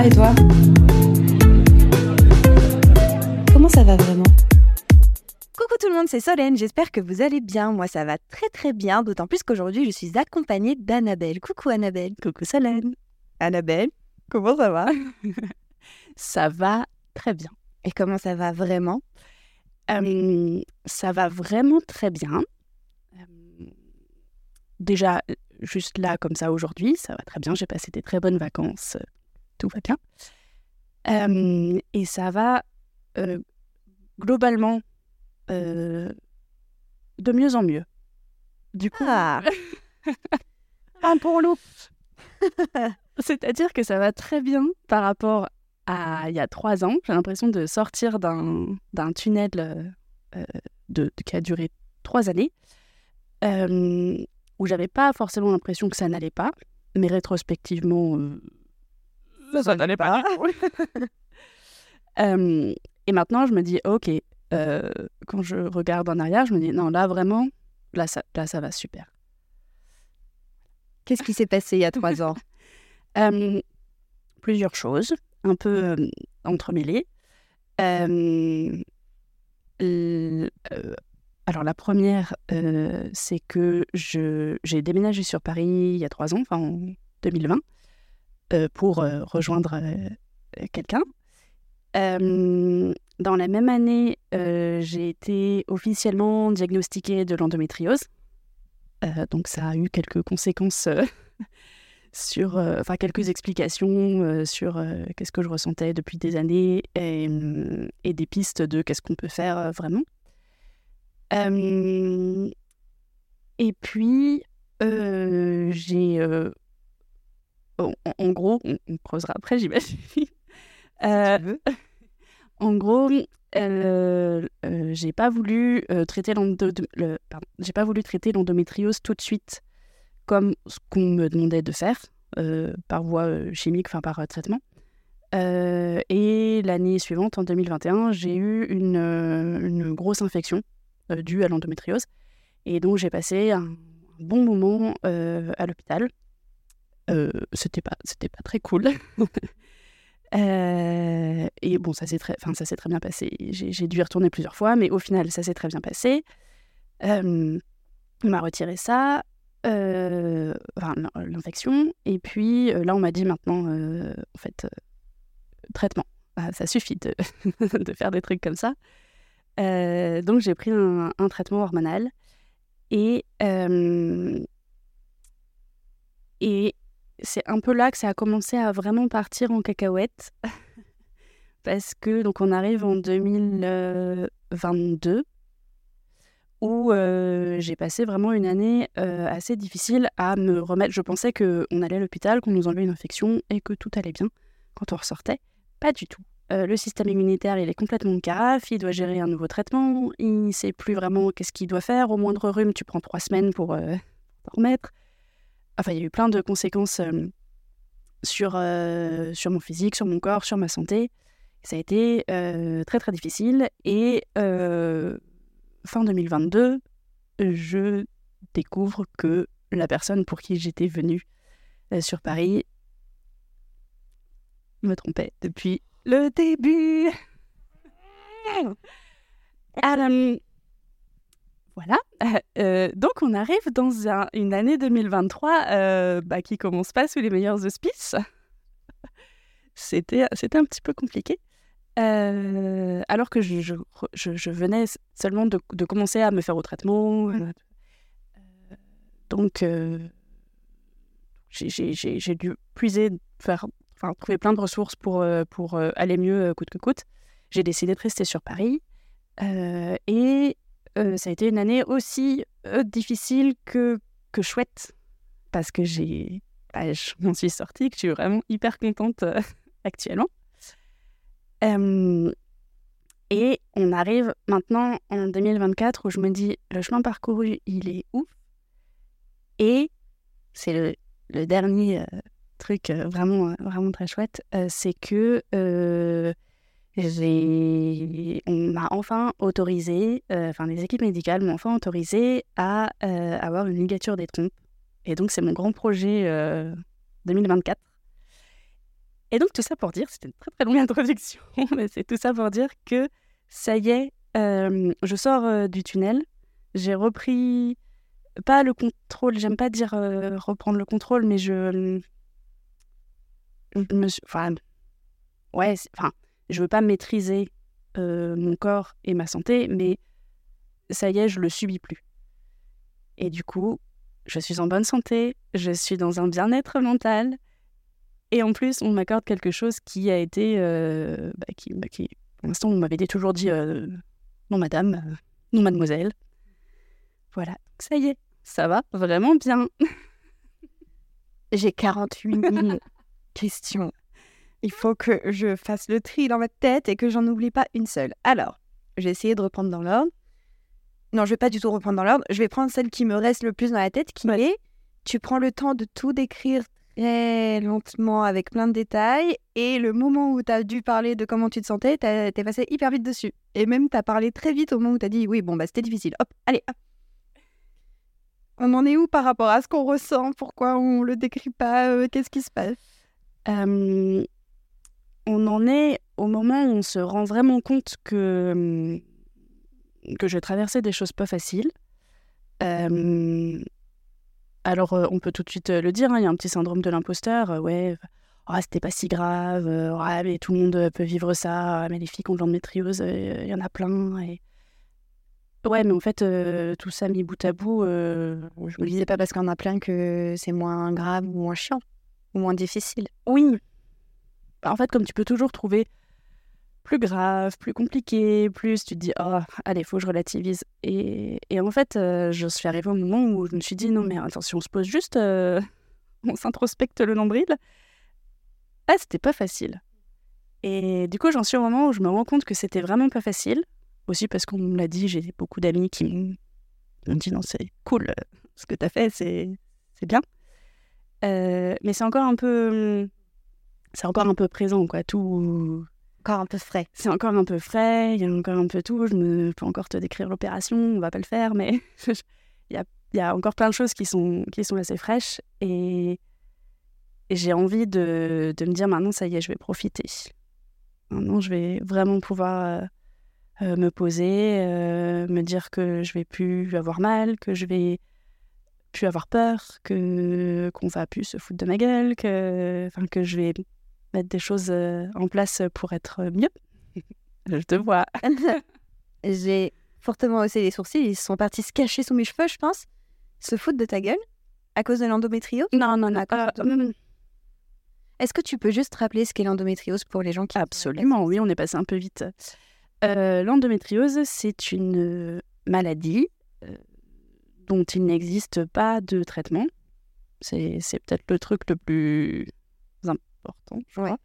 va et toi Comment ça va vraiment Coucou tout le monde, c'est Solène, j'espère que vous allez bien. Moi ça va très très bien, d'autant plus qu'aujourd'hui je suis accompagnée d'Annabelle. Coucou Annabelle. Coucou Solène. Annabelle, comment ça va Ça va très bien. Et comment ça va vraiment Euh, Ça va vraiment très bien. Euh, Déjà, juste là, comme ça, aujourd'hui, ça va très bien. J'ai passé des très bonnes vacances. Tout va bien. Euh, et ça va euh, globalement euh, de mieux en mieux. Du coup, Ah Un pour loup c'est-à-dire que ça va très bien par rapport à il y a trois ans. J'ai l'impression de sortir d'un d'un tunnel euh, de, qui a duré trois années, où j'avais pas forcément l'impression que ça n'allait pas, mais rétrospectivement, euh, ça, n'allait pas. Euh, et maintenant, je me dis, ok, euh, quand je regarde en arrière, je me dis, non, là vraiment, là ça, là, ça va super. Qu'est-ce qui s'est passé il y a trois ans? Euh, plusieurs choses, un peu entremêlées. Euh, euh, alors la première, c'est que j'ai déménagé sur Paris il y a trois ans, enfin en 2020, euh, pour euh, rejoindre euh, euh, quelqu'un. Euh, dans la même année, euh, j'ai été officiellement diagnostiquée de l'endométriose. Euh, donc ça a eu quelques conséquences euh, sur, euh, enfin quelques explications euh, sur euh, qu'est-ce que je ressentais depuis des années et, hum, et des pistes de qu'est-ce qu'on peut faire euh, vraiment. Euh, et puis euh, j'ai, euh, en, gros, on, on creusera après, j'imagine. Euh, en gros, euh, euh, j'ai pas voulu euh, traiter j'ai pas voulu traiter l'endométriose tout de suite comme ce qu'on me demandait de faire euh, par voie chimique, enfin par traitement. Et l'année suivante, en 2021, j'ai eu une, une grosse infection due à l'endométriose. Et donc j'ai passé un bon moment à l'hôpital. Euh, c'était pas, c'était pas très cool. Euh, et bon, ça s'est très, enfin, ça s'est très bien passé. J'ai dû y retourner plusieurs fois, mais au final, ça s'est très bien passé. Euh, on m'a retiré ça, enfin, l'in- l'infection, et puis là, on m'a dit maintenant, en fait, traitement. Ah, ça suffit de, de faire des trucs comme ça. Donc, j'ai pris un, un traitement hormonal, et et c'est un peu là que ça a commencé à vraiment partir en cacahuète. Parce que, donc, on arrive en 2022, où euh, j'ai passé vraiment une année euh, assez difficile à me remettre. Je pensais qu'on allait à l'hôpital, qu'on nous enlevait une infection et que tout allait bien quand on ressortait. Pas du tout. Euh, le système immunitaire, il est complètement carafe, il doit gérer un nouveau traitement, il ne sait plus vraiment qu'est-ce qu'il doit faire. Au moindre rhume, tu prends trois semaines pour t'en remettre. Enfin, il y a eu plein de conséquences euh, sur, euh, sur mon physique, sur mon corps, sur ma santé. Ça a été euh, très très difficile. Et fin 2022, je découvre que la personne pour qui j'étais venue sur Paris me trompait depuis le début. Alors, voilà. Euh, donc, on arrive dans un- une année 2023 euh, bah, qui commence pas sous les meilleurs auspices. C'était un petit peu compliqué. Euh, alors que je, je, je- je venais seulement de, de commencer à me faire au traitement. euh, donc, j'ai- dû puiser, faire, enfin, trouver plein de ressources pour, pour aller mieux coûte que coûte. J'ai décidé de rester sur Paris. Et euh, ça a été une année aussi euh, difficile que, que chouette. Parce que j'ai, bah, je m'en suis sortie, que je suis vraiment hyper contente euh, actuellement. Et on arrive maintenant en 2024 où je me dis, le chemin parcouru, il est ouf. Et c'est le, le dernier truc vraiment, vraiment très chouette, c'est que on m'a enfin autorisé, euh, enfin les équipes médicales m'ont enfin autorisé à euh, avoir une ligature des trompes. Et donc c'est mon grand projet euh, 2024. Et donc tout ça pour dire, c'était une très très longue introduction, mais c'est tout ça pour dire que ça y est, euh, je sors euh, du tunnel, j'ai repris, pas le contrôle, j'aime pas dire euh, reprendre le contrôle, mais je, je me suis, enfin, ouais, enfin, je veux pas maîtriser euh, mon corps et ma santé, mais ça y est, je le subis plus. Et du coup, je suis en bonne santé, je suis dans un bien-être mental, et en plus, on m'accorde quelque chose qui a été, euh, bah, qui, bah, qui, pour l'instant, on m'avait toujours dit euh, non madame, non mademoiselle. Voilà, ça y est, ça va vraiment bien. J'ai 48 000 questions. Il faut que je fasse le tri dans ma tête et que j'en oublie pas une seule. Alors, je vais essayer de reprendre dans l'ordre. Non, je vais pas du tout reprendre dans l'ordre. Je vais prendre celle qui me reste le plus dans la tête, qui est tu prends le temps de tout décrire très lentement avec plein de détails et le moment où tu as dû parler de comment tu te sentais, t'as- t'es passé hyper vite dessus. Et même tu as parlé très vite au moment où tu as dit oui, bon, bah c'était difficile. Hop, allez, hop. On en est où par rapport à ce qu'on ressent? Pourquoi on le décrit pas? Euh, Qu'est-ce qui se passe? Euh, on en est au moment où on se rend vraiment compte que, que je traversais des choses pas faciles. Euh, alors, euh, on peut tout de suite euh, le dire, hein, il y a un petit syndrome de l'imposteur. ouais, ah, c'était pas si grave. ah, mais tout le monde peut vivre ça. ah, mais les filles qui ont de l'endométriose, il y en a plein. Et... Ouais, mais en fait, tout ça mis bout à bout, euh, je me disais pas parce en a plein que c'est moins grave ou moins chiant ou moins difficile. Oui. En fait, comme tu peux toujours trouver plus grave, plus compliqué, plus tu te dis, oh, allez, faut que je relativise. Et, et en fait, euh, je suis arrivée au moment où je me suis dit, non, mais attends, si on se pose juste, euh, on s'introspecte le nombril, ah, c'était pas facile. Et du coup, j'en suis au moment où je me rends compte que c'était vraiment pas facile. Aussi parce qu'on me l'a dit, j'ai beaucoup d'amis qui m'ont dit, non, c'est cool, euh, ce que t'as fait, c'est bien. Mais c'est encore un peu c'est encore un peu présent quoi tout Encore un peu frais. c'est encore un peu frais il y a encore un peu tout je me peux encore te décrire l'opération on va pas le faire mais il y a, il y a encore plein de choses qui sont qui sont assez fraîches et, et j'ai envie de, de me dire maintenant ça y est je vais profiter maintenant je vais vraiment pouvoir euh, euh, me poser euh, me dire que je vais plus avoir mal que je vais plus avoir peur, que qu'on va plus se foutre de ma gueule, que enfin que je vais mettre des choses euh, en place pour être mieux. je te vois. J'ai fortement haussé les sourcils. Ils sont partis se cacher sous mes cheveux, je pense. Se foutre de ta gueule à cause de l'endométriose? Non, non, non. Ah, euh, mm, Est-ce que tu peux juste rappeler ce qu'est l'endométriose pour les gens qui absolument, oui, on est passé un peu vite. Euh, L'endométriose, c'est une euh, maladie euh, dont il n'existe pas de traitement. C'est c'est peut-être le truc le plus important, je Ouais. crois.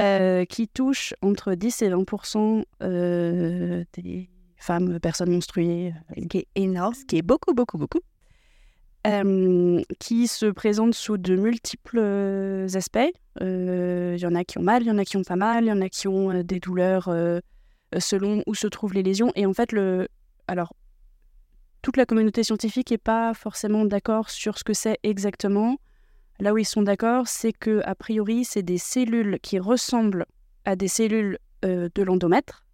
Euh, qui touche entre 10 et 20 euh, des femmes, personnes menstruées, euh, Ce qui est énorme. ce qui est beaucoup, beaucoup, beaucoup, euh, qui se présente sous de multiples aspects. Euh, Il y en a qui ont mal, il y en a qui ont pas mal, il y en a qui ont euh, des douleurs selon où se trouvent les lésions. Et en fait, le... alors, toute la communauté scientifique n'est pas forcément d'accord sur ce que c'est exactement. Là où ils sont d'accord, c'est que a priori, c'est des cellules qui ressemblent à des cellules euh, de l'endomètre,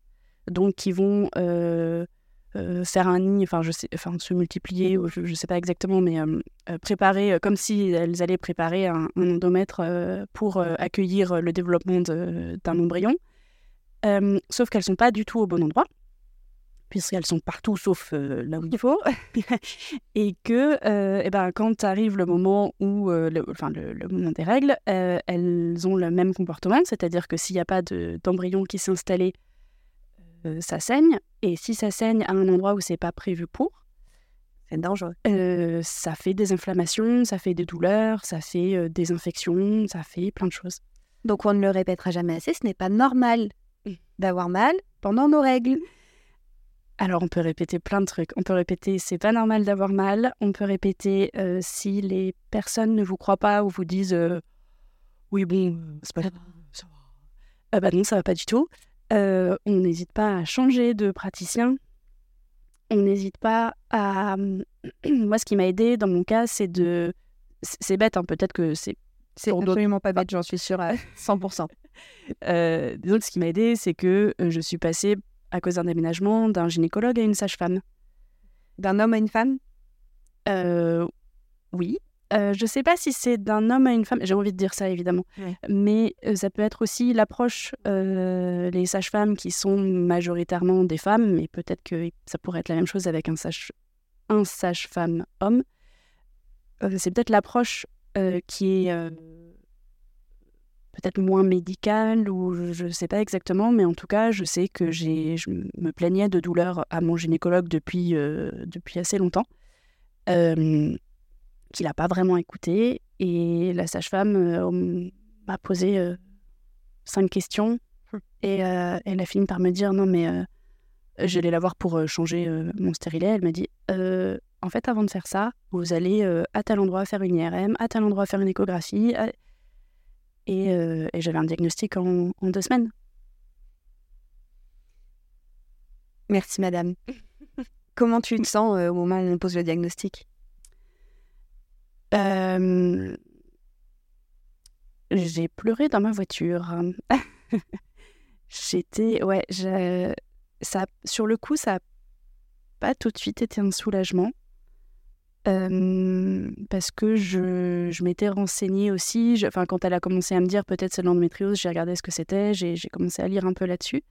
donc qui vont euh, euh, enfin, se multiplier, je ne sais pas exactement, mais préparer, comme si elles allaient préparer un, un endomètre pour accueillir le développement d'un embryon. Sauf qu'elles sont pas du tout au bon endroit, puisqu'elles sont partout sauf euh, là où il faut. et que euh, eh ben, quand arrive le moment où, euh, le, enfin, le, le moment des règles, euh, elles ont le même comportement, c'est-à-dire que s'il n'y a pas de- d'embryon qui s'est installé, euh, ça saigne. Et si ça saigne à un endroit où c'est pas prévu pour, C'est dangereux. ça fait des inflammations, ça fait des douleurs, ça fait des infections, ça fait plein de choses. Donc on ne le répétera jamais assez. Ce n'est pas normal d'avoir mal pendant nos règles. Alors on peut répéter plein de trucs. On peut répéter c'est pas normal d'avoir mal. On peut répéter euh, si les personnes ne vous croient pas ou vous disent euh, oui bon euh, c'est pas grave, ça va. Ah bah non ça va pas du tout. On n'hésite pas à changer de praticien. On n'hésite pas à. Moi ce qui m'a aidé dans mon cas c'est de. C'est bête hein, peut-être que c'est C'est absolument pas bête, j'en suis sûre à 100%. Euh, que ce qui m'a aidé, c'est que je suis passée, à cause d'un déménagement, d'un gynécologue à une sage-femme. D'un homme à une femme? Euh, oui. Euh, je sais pas si c'est d'un homme à une femme, j'ai envie de dire ça évidemment, Ouais. mais euh, ça peut être aussi l'approche, euh, les sages-femmes qui sont majoritairement des femmes, mais peut-être que ça pourrait être la même chose avec un sage, un sage-femme homme. Euh, c'est peut-être l'approche qui est peut-être moins médicale ou je ne sais pas exactement, mais en tout cas, je sais que j'ai, je me plaignais de douleurs à mon gynécologue depuis, euh, depuis assez longtemps, euh, qu'il n'a pas vraiment écouté. Et la sage-femme euh, m'a posé euh, cinq questions et euh, elle a fini par me dire non, mais j'allais la voir pour changer mon stérilet. Elle m'a dit en fait, avant de faire ça, vous allez à tel endroit faire une IRM, à tel endroit faire une échographie. à- Et, euh, et j'avais un diagnostic en, en deux semaines. Merci, madame. Comment tu te sens euh, au moment où on pose le diagnostic? Euh, J'ai pleuré dans ma voiture. J'étais. Ouais, ça, sur le coup, ça n'a pas tout de suite été un soulagement. Parce que je, m'étais renseignée aussi. Enfin, quand elle a commencé à me dire peut-être c'est l'endométriose, j'ai regardé ce que c'était, j'ai commencé à lire un peu là-dessus.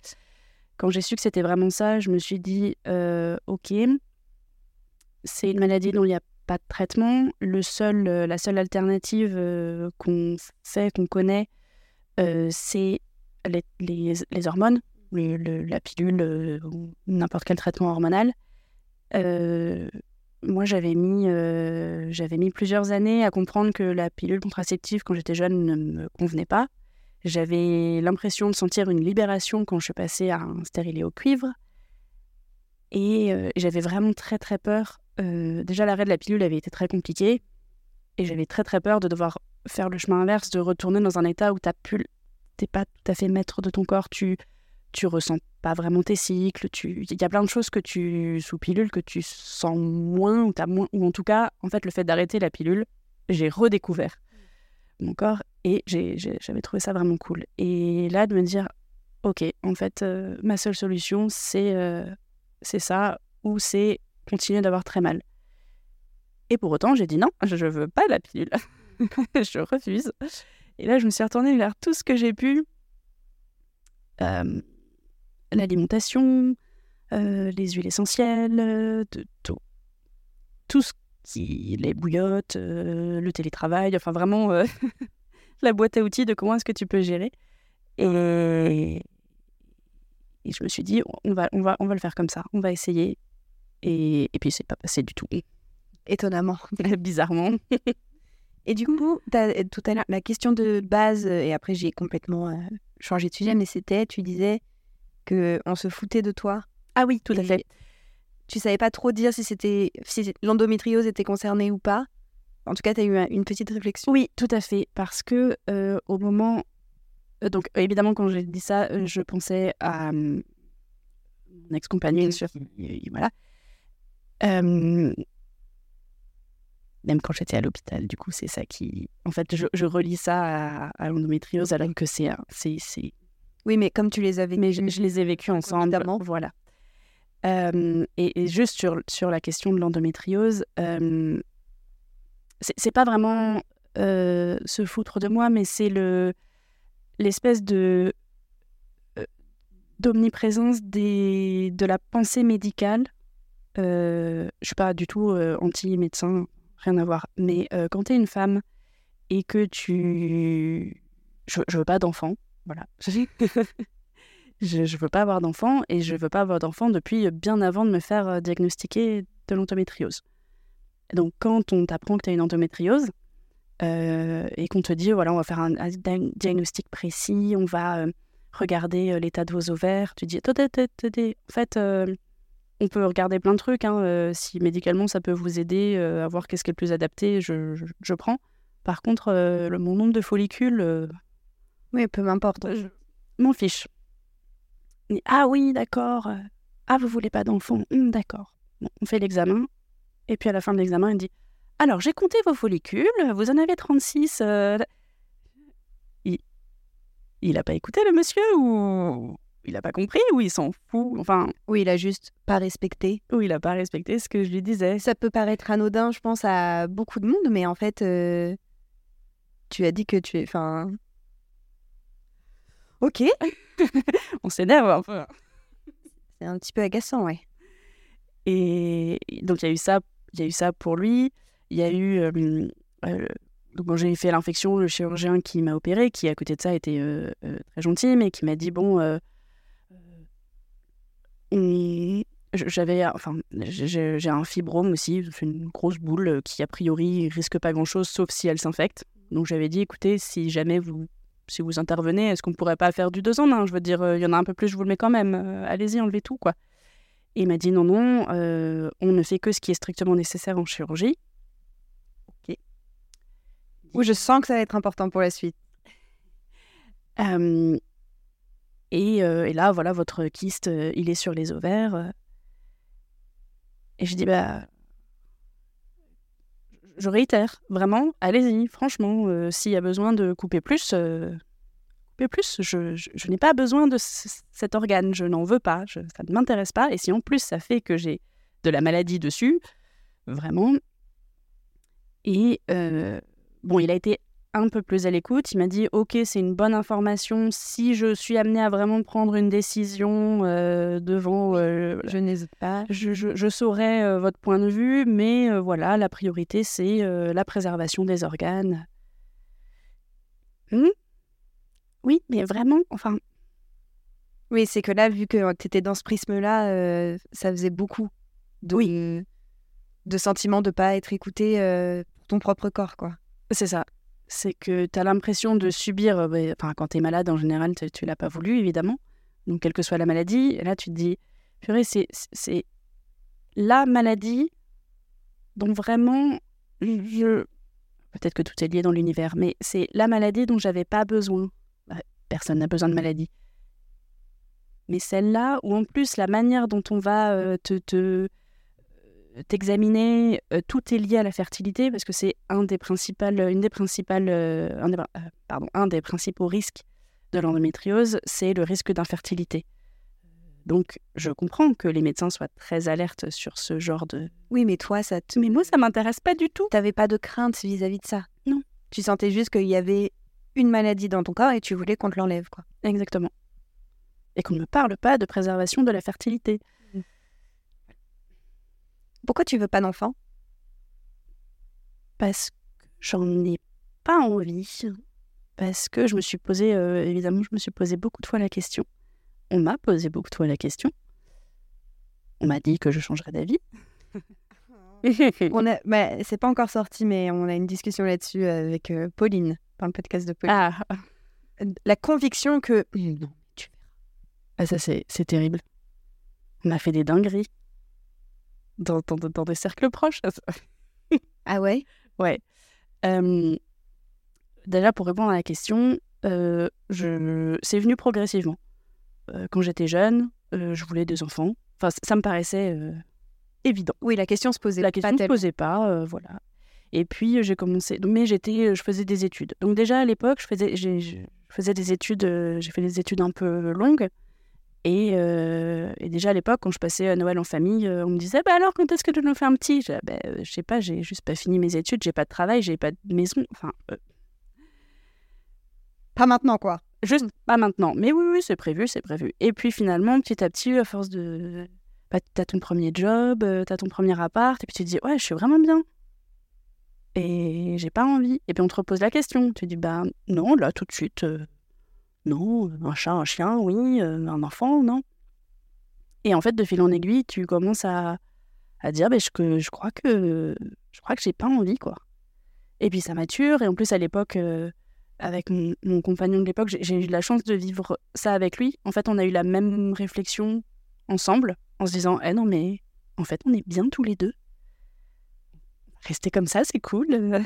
Quand j'ai su que c'était vraiment ça, je me suis dit ok, c'est une maladie dont il n'y a pas de traitement. Le seul, euh, la seule alternative qu'on fait, qu'on connaît, c'est les, hormones, la pilule, ou n'importe quel traitement hormonal. Moi, j'avais mis, euh, mis plusieurs années à comprendre que la pilule contraceptive, quand j'étais jeune, ne me convenait pas. J'avais l'impression de sentir une libération quand je passée à un stérilet au cuivre. Et euh, j'avais vraiment très très peur. Euh, déjà, l'arrêt de la pilule avait été très compliqué. Et j'avais très très peur de devoir faire le chemin inverse, de retourner dans un état où tu n'es pas tout à fait maître de ton corps. Tu tu ressens pas vraiment tes cycles. Il y a plein de choses que tu, sous pilule, que tu sens moins ou, moins, ou en tout cas, en fait, le fait d'arrêter la pilule, j'ai redécouvert mon corps et j'avais trouvé ça vraiment cool. Et là, de me dire, ok, en fait, euh, ma seule solution, c'est euh, c'est ça, ou c'est continuer d'avoir très mal. Et pour autant, j'ai dit non, je veux pas la pilule. je refuse. Et là, je me suis retournée vers tout ce que j'ai pu. Euh, L'alimentation, euh, les huiles essentielles, euh, de, tout. Tout ce qui. les bouillottes, euh, le télétravail, enfin vraiment euh, la boîte à outils de comment est-ce que tu peux gérer. Et, et je me suis dit, on va, on, va, on va le faire comme ça, on va essayer. Et, et puis, c'est pas passé du tout. Étonnamment. Bizarrement. Et du coup, tout à l'heure, la question de base, et après j'ai complètement changé de sujet, mais c'était, tu disais que on se foutait de toi. Ah oui, tout à fait. Tu savais pas trop dire si c'était si l'endométriose était concernée ou pas. En tout cas, tu as eu un- une petite réflexion. Oui, tout à fait. Parce que euh, au moment. euh, Donc, euh, évidemment, quand j'ai dit ça, euh, je pensais à euh, mon ex-compagnon. Bien sûr. Voilà. Euh, même quand j'étais à l'hôpital, du coup, c'est ça qui. En fait, je, je relie ça à, à l'endométriose alors que c'est... Oui, mais comme tu les avais Mais je, je les ai vécus ensemble. Évidemment. Voilà. Euh, et, et juste sur, sur la question de l'endométriose, euh, c'est, pas vraiment euh, se foutre de moi, mais c'est le, l'espèce de euh, d'omniprésence des, de la pensée médicale. Euh, je suis pas du tout anti-médecin, rien à voir. Mais quand tu es une femme et que tu... Je, je veux pas d'enfant, voilà. je, je veux pas avoir d'enfant et je veux pas avoir d'enfant depuis bien avant de me faire euh, diagnostiquer de l'endométriose. Donc quand on t'apprend que tu as une endométriose euh, et qu'on te dit voilà on va faire un, un dia- diagnostic précis, on va euh, regarder euh, l'état de vos ovaires, tu dis attendez, attendez, en fait euh, on peut regarder plein de trucs, hein, euh, si médicalement ça peut vous aider euh, à voir qu'est-ce qui est le plus adapté, je, je, je prends. Par contre, euh, le, mon nombre de follicules, euh, Oui, peu m'importe. je m'en fiche. Ah oui, d'accord. Ah, vous voulez pas d'enfant Hum, D'accord. Bon, on fait l'examen. Et puis à la fin de l'examen, il dit Alors, j'ai compté vos follicules, vous en avez 36. euh, il a pas écouté le monsieur ou il a pas compris ou il s'en fout. Enfin, Oui, il a juste pas respecté. ou il a pas respecté ce que je lui disais. Ça peut paraître anodin, je pense, à beaucoup de monde, mais en fait, euh, tu as dit que tu es. Enfin. Ok. On s'énerve un peu. C'est un petit peu agaçant, ouais. Et donc il y a eu ça, il y a eu ça pour lui. Il y a eu euh, euh, donc quand j'ai fait l'infection, le chirurgien qui m'a opéré, qui à côté de ça était euh, euh, très gentil, mais qui m'a dit bon, j'avais, enfin, j'ai- un fibrome aussi, une grosse boule qui a priori risque pas grand chose, sauf si elle s'infecte. Donc j'avais dit écoutez, si jamais vous si vous intervenez, est-ce qu'on pourrait pas faire du deux en un? Je veux dire, euh, il y en a un peu plus, je vous le mets quand même. Euh, Allez-y, enlevez tout, quoi. Et il m'a dit non, non, euh, on ne fait que ce qui est strictement nécessaire en chirurgie. Ou je sens que ça va être important pour la suite. Euh, et, euh, et là, voilà, votre kyste, il est sur les ovaires. Et je dis, bah. Je réitère, vraiment, allez-y, franchement, euh, s'il y a besoin de couper plus, euh, coupez plus. Je, n'ai pas besoin de cet organe, je n'en veux pas, ça ne m'intéresse pas. Et si en plus ça fait que j'ai de la maladie dessus, vraiment. Et euh, bon, il a été un peu plus à l'écoute. Il m'a dit Ok, c'est une bonne information. Si je suis amenée à vraiment prendre une décision euh, devant. euh, Je n'hésite pas. je, je, je saurai euh, votre point de vue, mais euh, voilà, la priorité, c'est la préservation des organes. Hmm oui, mais vraiment, enfin, Oui, c'est que là, vu que tu étais dans ce prisme-là, ça faisait beaucoup de, de sentiments de pas être écouté pour ton propre corps, quoi. c'est ça. C'est que tu as l'impression de subir. euh, bah, Enfin, quand tu es malade, en général, tu tu l'as pas voulu, évidemment. Donc, quelle que soit la maladie, là, tu te dis purée, c'est- la maladie dont vraiment je. Peut-être que tout est lié dans l'univers, mais c'est la maladie dont j'avais pas besoin. Bah, Personne n'a besoin de maladie. Mais celle-là, où en plus la manière dont on va euh, te, te- t'examiner, euh, tout est lié à la fertilité parce que c'est un des principales, une des principales, euh, un des, euh, pardon, un des principaux risques de l'endométriose, c'est le risque d'infertilité. Donc, je comprends que les médecins soient très alertes sur ce genre de. Oui, mais toi, ça te... Mais moi, ça m'intéresse pas du tout. T'avais pas de crainte vis-à-vis de ça? Non. Tu sentais juste qu'il y avait une maladie dans ton corps et tu voulais qu'on te l'enlève, quoi. Exactement. Et qu'on ne me parle pas de préservation de la fertilité. Pourquoi tu veux pas d'enfant? Parce que j'en ai pas envie. Parce que je me suis posé, euh, évidemment, je me suis posé beaucoup de fois la question. On m'a posé beaucoup de fois la question. On m'a dit que je changerais d'avis. On a, bah, c'est pas encore sorti, mais on a une discussion là-dessus avec euh, Pauline, dans le podcast de Pauline. ah, La conviction que non, tu Ah, ça, c'est c'est terrible. On a fait des dingueries. Dans, dans, dans des cercles proches. ah ouais? Ouais. Euh, déjà, pour répondre à la question, euh, je... c'est venu progressivement. Euh, quand j'étais jeune, je voulais des enfants. Enfin, ça me paraissait évident. Oui, la question se posait La pas question ne se posait pas, voilà. Et puis, j'ai commencé... Mais j'étais... Je faisais des études. Donc déjà, à l'époque, je faisais, je faisais des études... J'ai fait des études un peu longues. Et, euh, et déjà à l'époque, quand je passais à Noël en famille, euh, on me disait bah alors quand est-ce que tu nous fais un petit? Je Bah, euh, je sais pas, j'ai juste pas fini mes études, j'ai pas de travail, j'ai pas de maison, enfin euh, Pas maintenant, quoi. juste pas maintenant. Mais oui, oui, c'est prévu, c'est prévu. Et puis finalement, petit à petit, à force de, bah, t'as ton premier job, euh, t'as ton premier appart, et puis tu te dis ouais, je suis vraiment bien. Et j'ai pas envie. Et puis on te repose la question. Tu dis bah non, là tout de suite, euh, non, un chat, un chien, oui, euh, un enfant, non. Et en fait, de fil en aiguille, tu commences à, à dire bah, je, crois que je crois que j'ai pas envie quoi. Et puis ça mature. Et en plus à l'époque. euh, avec mon, mon compagnon de l'époque, j'ai eu la chance de vivre ça avec lui. En fait, on a eu la même réflexion ensemble, en se disant Eh non, mais en fait, on est bien tous les deux. Rester comme ça, c'est cool.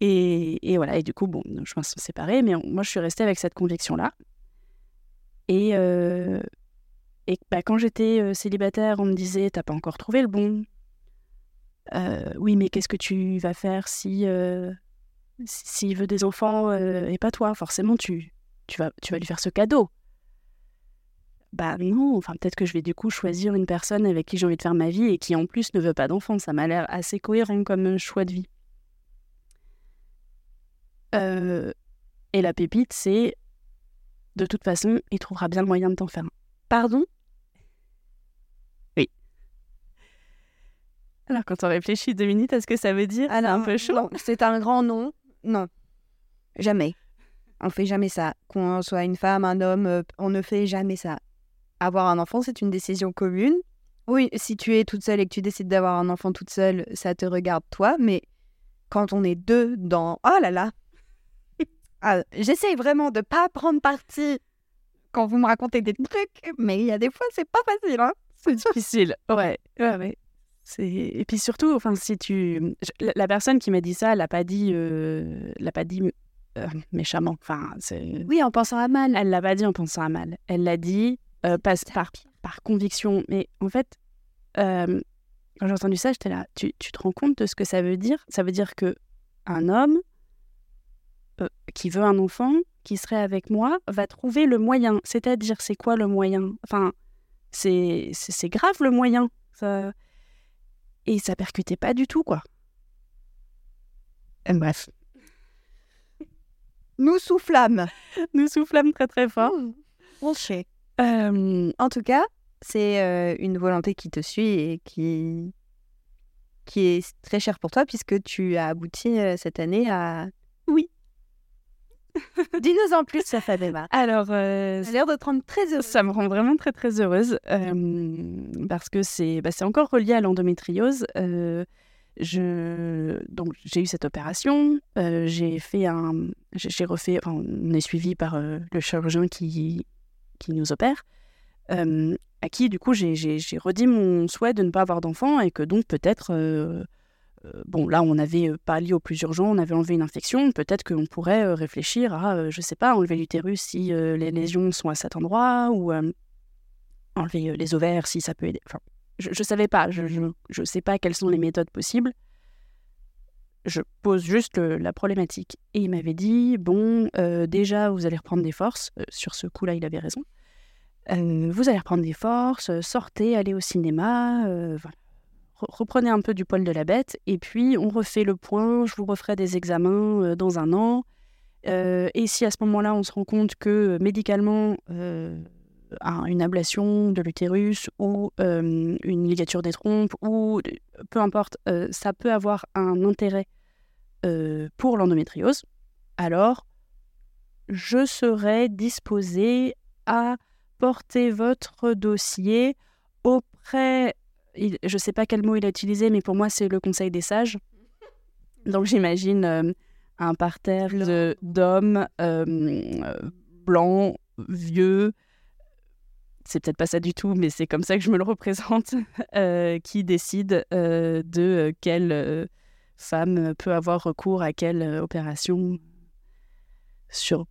et, voilà, et du coup, bon, nos chemins sont séparés, mais moi, je suis restée avec cette conviction-là. Et, euh, et bah, quand j'étais euh, célibataire, on me disait T'as pas encore trouvé le bon? Euh, oui, mais qu'est-ce que tu vas faire si. s'il veut des enfants et pas toi, forcément tu vas, tu vas lui faire ce cadeau. Bah non, enfin peut-être que je vais du coup choisir une personne avec qui j'ai envie de faire ma vie et qui en plus ne veut pas d'enfant. Ça m'a l'air assez cohérent comme choix de vie. Euh, et la pépite, c'est de toute façon, il trouvera bien le moyen de t'en faire un. Pardon? Oui. Alors quand on réfléchit deux minutes à ce que ça veut dire, c'est un peu chaud. non, C'est un grand non. Non. Jamais. On fait jamais ça. Qu'on soit une femme, un homme, euh, on ne fait jamais ça. Avoir un enfant, c'est une décision commune. Oui, si tu es toute seule et que tu décides d'avoir un enfant toute seule, ça te regarde toi, mais quand on est deux dans... Oh là là Ah, J'essaye vraiment de pas prendre parti quand vous me racontez des trucs, mais il y a des fois, c'est pas facile. Hein C'est difficile. Ouais, ouais, ouais. Et puis surtout, enfin, si tu... La, la personne qui m'a dit ça, elle l'a pas dit, euh, l'a pas dit euh, méchamment. Enfin, oui, en pensant à mal. Elle l'a pas dit en pensant à mal. Elle l'a dit euh, pas- par, par conviction. Mais en fait, euh, quand j'ai entendu ça, j'étais là. Tu, tu te rends compte de ce que ça veut dire? Ça veut dire que un homme euh, qui veut un enfant, qui serait avec moi, va trouver le moyen. C'est-à-dire, c'est quoi le moyen? Enfin, c'est, grave le moyen. Ça... Et ça percutait pas du tout, quoi. Bref, Nous soufflâmes. nous soufflâmes très très fort. On sait. Euh, En tout cas, c'est euh, une volonté qui te suit et qui, qui est très chère pour toi puisque tu as abouti euh, cette année à... Dis-nous en plus, débat. alors, euh, Ça a l'air de te rendre très heureuse. Ça me rend vraiment très très heureuse euh, parce que c'est bah, encore relié à l'endométriose. Euh, je donc j'ai eu cette opération, j'ai fait un, j'ai refait, enfin, on est suivi par le chirurgien qui qui nous opère, à qui du coup j'ai redit mon souhait de ne pas avoir d'enfant et que donc peut-être bon là on avait euh, pas lié au plus urgent, on avait enlevé une infection, peut-être qu'on pourrait euh, réfléchir à euh, je sais pas enlever l'utérus si euh, les lésions sont à cet endroit ou euh, enlever euh, les ovaires si ça peut aider. Enfin, je, je savais pas, je, je sais pas quelles sont les méthodes possibles. Je pose juste la problématique. Et il m'avait dit bon, euh, déjà vous allez reprendre des forces. Euh, sur ce coup-là, il avait raison. Euh, vous allez reprendre des forces, euh, sortez, allez au cinéma, euh, voilà. Re- reprenez un peu du poil de la bête, et puis on refait le point, je vous referai des examens euh, dans un an. Euh, et si à ce moment-là, on se rend compte que euh, médicalement, un- une ablation de l'utérus ou une ligature des trompes, ou peu importe, ça peut avoir un intérêt pour l'endométriose, alors je serai disposée à porter votre dossier auprès, il- je ne sais pas quel mot il a utilisé, mais pour moi c'est le Conseil des sages. Donc j'imagine euh, un parterre d'hommes euh, blancs, vieux, c'est peut-être pas ça du tout, mais c'est comme ça que je me le représente, euh, qui décident euh, de quelle euh, femme peut avoir recours à quelle opération sur,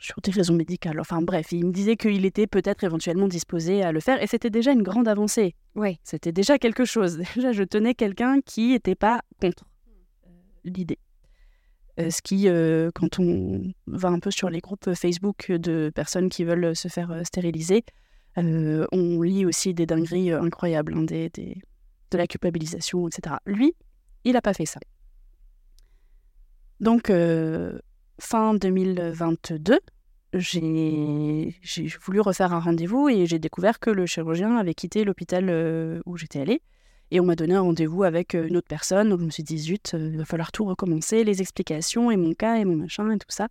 sur des raisons médicales. Enfin bref, il me disait qu'il était peut-être éventuellement disposé à le faire, et c'était déjà une grande avancée. Oui. C'était déjà quelque chose. Déjà, je tenais quelqu'un qui n'était pas contre euh, l'idée. Euh, ce qui, euh, quand on va un peu sur les groupes Facebook de personnes qui veulent se faire euh, stériliser, on lit aussi des dingueries incroyables, hein, des, des- de la culpabilisation, etc. Lui, il n'a pas fait ça. Donc, fin 2022, j'ai voulu refaire un rendez-vous et j'ai découvert que le chirurgien avait quitté l'hôpital euh, où j'étais allée. Et on m'a donné un rendez-vous avec euh, une autre personne. Donc je me suis dit, zut, euh, il va falloir tout recommencer, les explications et mon cas et mon machin et tout ça.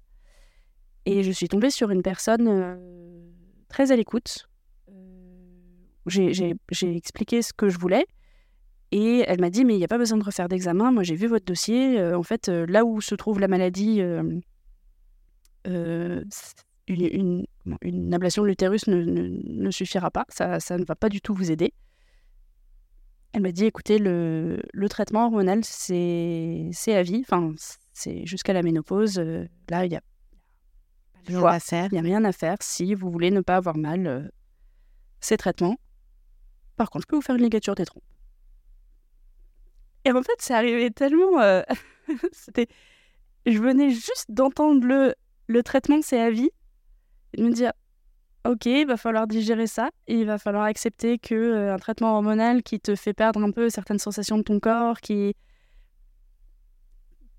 Et je suis tombée sur une personne très à l'écoute. J'ai expliqué ce que je voulais. Et elle m'a dit, mais il n'y a pas besoin de refaire d'examen. Moi, j'ai vu votre dossier. En fait, là où se trouve la maladie, euh, une, une- une ablation de l'utérus ne, ne- ne suffira pas. Ça, ça ne va pas du tout vous aider. Elle m'a dit, écoutez, le, le traitement hormonal, c'est à vie. Enfin, c'est jusqu'à la ménopause. Euh, là, il y a Je vois faire. il n'y a rien à faire si vous voulez ne pas avoir mal euh, ces traitements. Par contre, je peux vous faire une ligature des trompes. Et en fait, c'est arrivé tellement. C'était. Je venais juste d'entendre le, le traitement, c'est à vie. de me dire ok, il va falloir digérer ça, il va falloir accepter que euh, un traitement hormonal qui te fait perdre un peu certaines sensations de ton corps, qui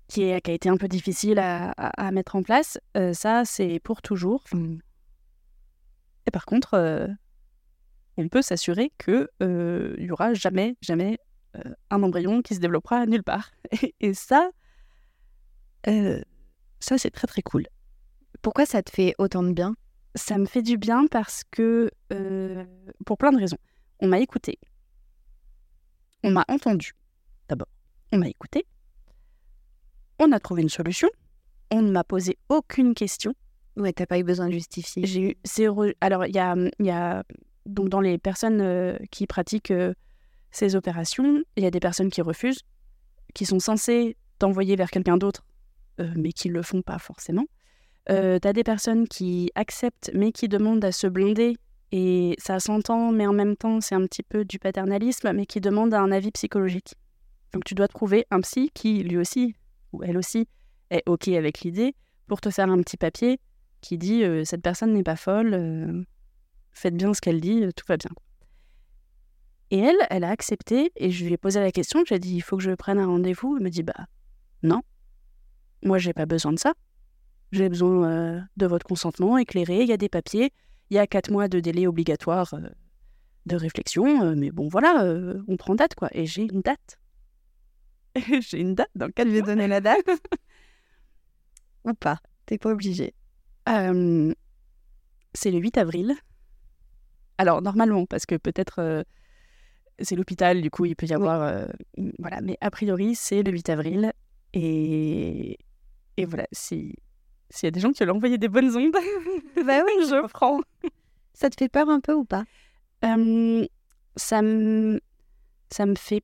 qui, est, qui a été un peu difficile à, à- à mettre en place, euh, ça c'est pour toujours. Et par contre, euh, on peut s'assurer que euh, il y aura jamais, jamais un embryon qui se développera nulle part. Et, et ça, ça c'est très très cool. Pourquoi ça te fait autant de bien? Ça me fait du bien parce que, euh, pour plein de raisons, on m'a écouté, on m'a entendu. D'abord, on m'a écouté, on a trouvé une solution, on ne m'a posé aucune question. Ouais, t'as pas eu besoin de justifier. J'ai eu zéro. Alors, il y a, y a donc dans les personnes euh, qui pratiquent euh, ces opérations, il y a des personnes qui refusent, qui sont censées t'envoyer vers quelqu'un d'autre, euh, mais qui le font pas forcément. Euh, T'as des personnes qui acceptent, mais qui demandent à se blinder. Et ça s'entend, mais en même temps, c'est un petit peu du paternalisme, mais qui demandent un avis psychologique. Donc, tu dois trouver un psy qui, lui aussi, ou elle aussi, est OK avec l'idée pour te faire un petit papier qui dit euh, cette personne n'est pas folle, euh, faites bien ce qu'elle dit, euh, tout va bien. Et elle, elle a accepté et je lui ai posé la question, j'ai dit il faut que je prenne un rendez-vous. Elle me dit bah non, moi j'ai pas besoin de ça. J'ai besoin euh, de votre consentement éclairé, il y a des papiers, il y a quatre mois de délai obligatoire euh, de réflexion, euh, mais bon voilà, on prend date quoi. Et j'ai une date. j'ai une date dans vais mois. donner la date Ou pas T'es pas obligé. C'est le 8 avril. Alors, normalement, parce que peut-être c'est l'hôpital, du coup, il peut y avoir. voilà, mais a priori, c'est le 8 avril. Et, et voilà, si- s'il y a des gens qui veulent envoyer des bonnes ondes, Bah oui, je prends. Ça te fait peur un peu ou pas? Euh, ça, me, ça me fait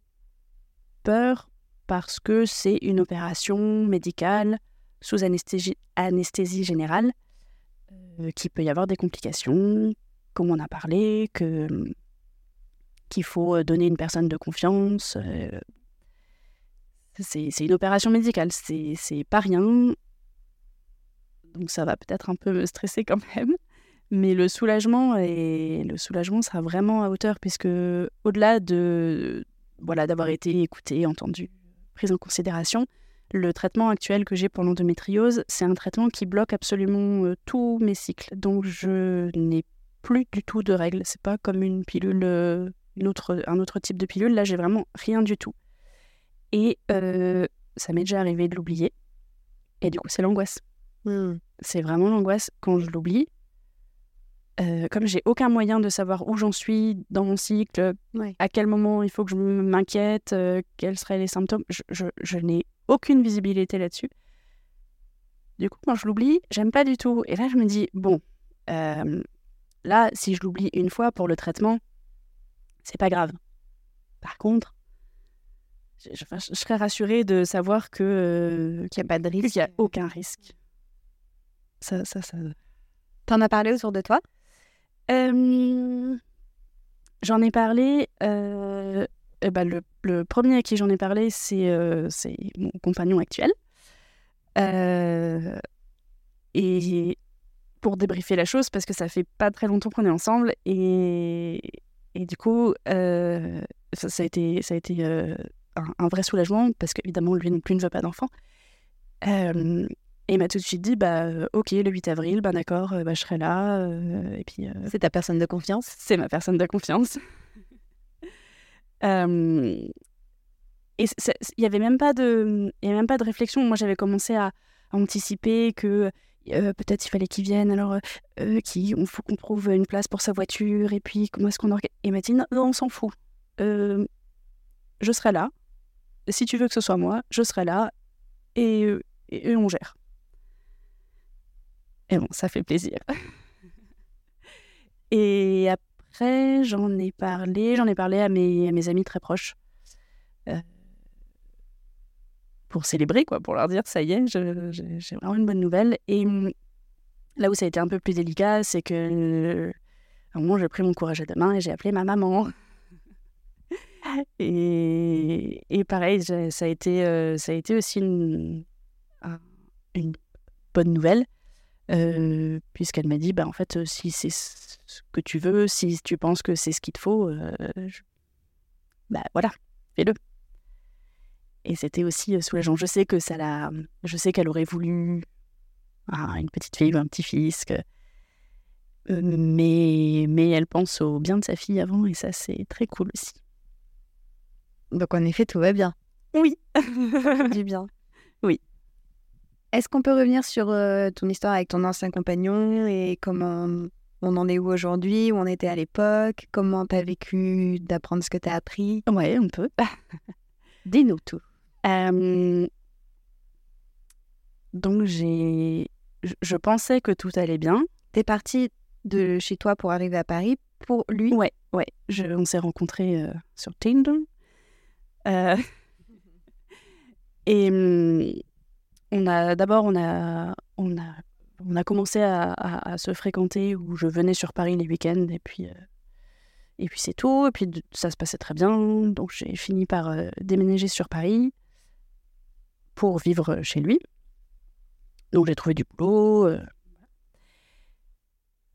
peur parce que c'est une opération médicale sous anesthésie, anesthésie générale, euh, qu'il peut y avoir des complications, comme on a parlé, que qu'il faut donner une personne de confiance. euh, c'est une opération médicale, c'est pas rien. Donc ça va peut-être un peu me stresser quand même. Mais le soulagement et le soulagement sera vraiment à hauteur puisque au-delà de voilà d'avoir été écouté, entendu, pris en considération, le traitement actuel que j'ai pour l'endométriose, c'est un traitement qui bloque absolument euh, tous mes cycles. Donc je n'ai plus du tout de règles. C'est pas comme une pilule, euh, une autre, un autre type de pilule. Là, j'ai vraiment rien du tout. Et euh, ça m'est déjà arrivé de l'oublier. Et du coup, c'est l'angoisse c'est vraiment l'angoisse quand je l'oublie. Euh, comme j'ai aucun moyen de savoir où j'en suis dans mon cycle, Ouais. à quel moment il faut que je m'inquiète, euh, quels seraient les symptômes, je, je- je n'ai aucune visibilité là-dessus. Du coup, quand je l'oublie, j'aime pas du tout. Et là, je me dis, bon, euh, là, si je l'oublie une fois pour le traitement, c'est pas grave. Par contre, je, serais rassurée de savoir que euh, Qu'il n'y a pas de risque. qu'il n'y a aucun risque. Ça, ça, ça. T'en as parlé autour de toi? J'en ai parlé. euh, eh ben, le, premier à qui j'en ai parlé, c'est euh, mon compagnon actuel. Euh, et pour débriefer la chose, parce que ça fait pas très longtemps qu'on est ensemble, et, et du coup, euh, ça, a été, ça a été un, un vrai soulagement, parce qu'évidemment, lui non plus ne veut pas d'enfant. Et il m'a tout de suite dit, bah, euh, ok, le 8 avril, ben d'accord, euh, bah, je serai là. euh, et puis, euh, C'est ta personne de confiance? c'est ma personne de confiance. Euh, et il n'y avait même pas de, y avait même pas de réflexion. Moi, j'avais commencé à, à anticiper que peut-être il fallait qu'il vienne. Alors, qu'il- on faut qu'on trouve une place pour sa voiture. Et puis, comment est-ce qu'on organise Et il m'a dit non, on s'en fout. Je serai là. Si tu veux que ce soit moi, je serai là. Et, et, et on gère. Et bon, ça fait plaisir. Et après, j'en ai parlé, j'en ai parlé à mes, à mes amis très proches. Euh, pour célébrer, quoi, pour leur dire, ça y est, j'ai vraiment une bonne nouvelle. Et hum, là où ça a été un peu plus délicat, c'est que à un moment, j'ai pris mon courage à deux mains et j'ai appelé ma maman. Et, et pareil, ça a été, euh, ça a été aussi une, un- une bonne nouvelle. Euh, puisqu'elle m'a dit, bah, en fait, si c'est ce que tu veux, si tu penses que c'est ce qu'il te faut, je- bah voilà, fais-le. Et c'était aussi euh, soulageant. Je sais que ça l'a, je sais qu'elle aurait voulu ah, une petite fille ou un petit-fils, que... euh, mais, mais elle pense au bien de sa fille avant, et ça, c'est très cool aussi. Donc en effet, tout va bien. Oui. Du bien. Oui. Est-ce qu'on peut revenir sur euh, ton histoire avec ton ancien compagnon et comment on en est où aujourd'hui, où on était à l'époque, comment t'as vécu d'apprendre ce que t'as appris? Ouais, on peut. Dis-nous tout. Euh, donc j'ai, je- je pensais que tout allait bien. T'es partie de chez toi pour arriver à Paris pour lui? Ouais, ouais. Je, on s'est rencontrés euh, sur Tinder. Euh, et on a d'abord on a on a on a commencé à, se fréquenter où je venais sur Paris les week-ends et puis euh, et puis c'est tout. Et puis ça se passait très bien. Donc j'ai fini par euh, déménager sur Paris pour vivre chez lui. Donc j'ai trouvé du boulot. euh,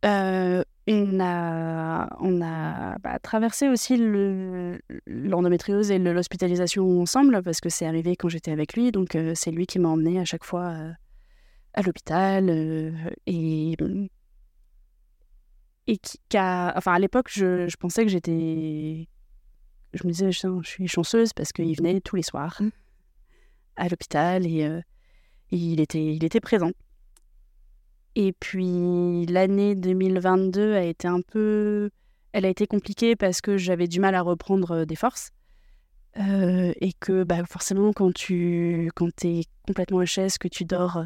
euh, on a, on a bah, traversé aussi le- l'endométriose et l'hospitalisation ensemble parce que c'est arrivé quand j'étais avec lui. Donc euh, c'est lui qui m'a emmené à chaque fois euh, à l'hôpital et et qui, qui a, enfin à l'époque je, je pensais que j'étais, je me disais je suis chanceuse parce qu'il venait tous les soirs à l'hôpital et euh, il était, il était présent. Et puis l'année 2022 a été un peu... Elle a été compliquée parce que j'avais du mal à reprendre euh, des forces. Euh, et que bah, forcément, quand tu quand es complètement HS, que tu dors euh,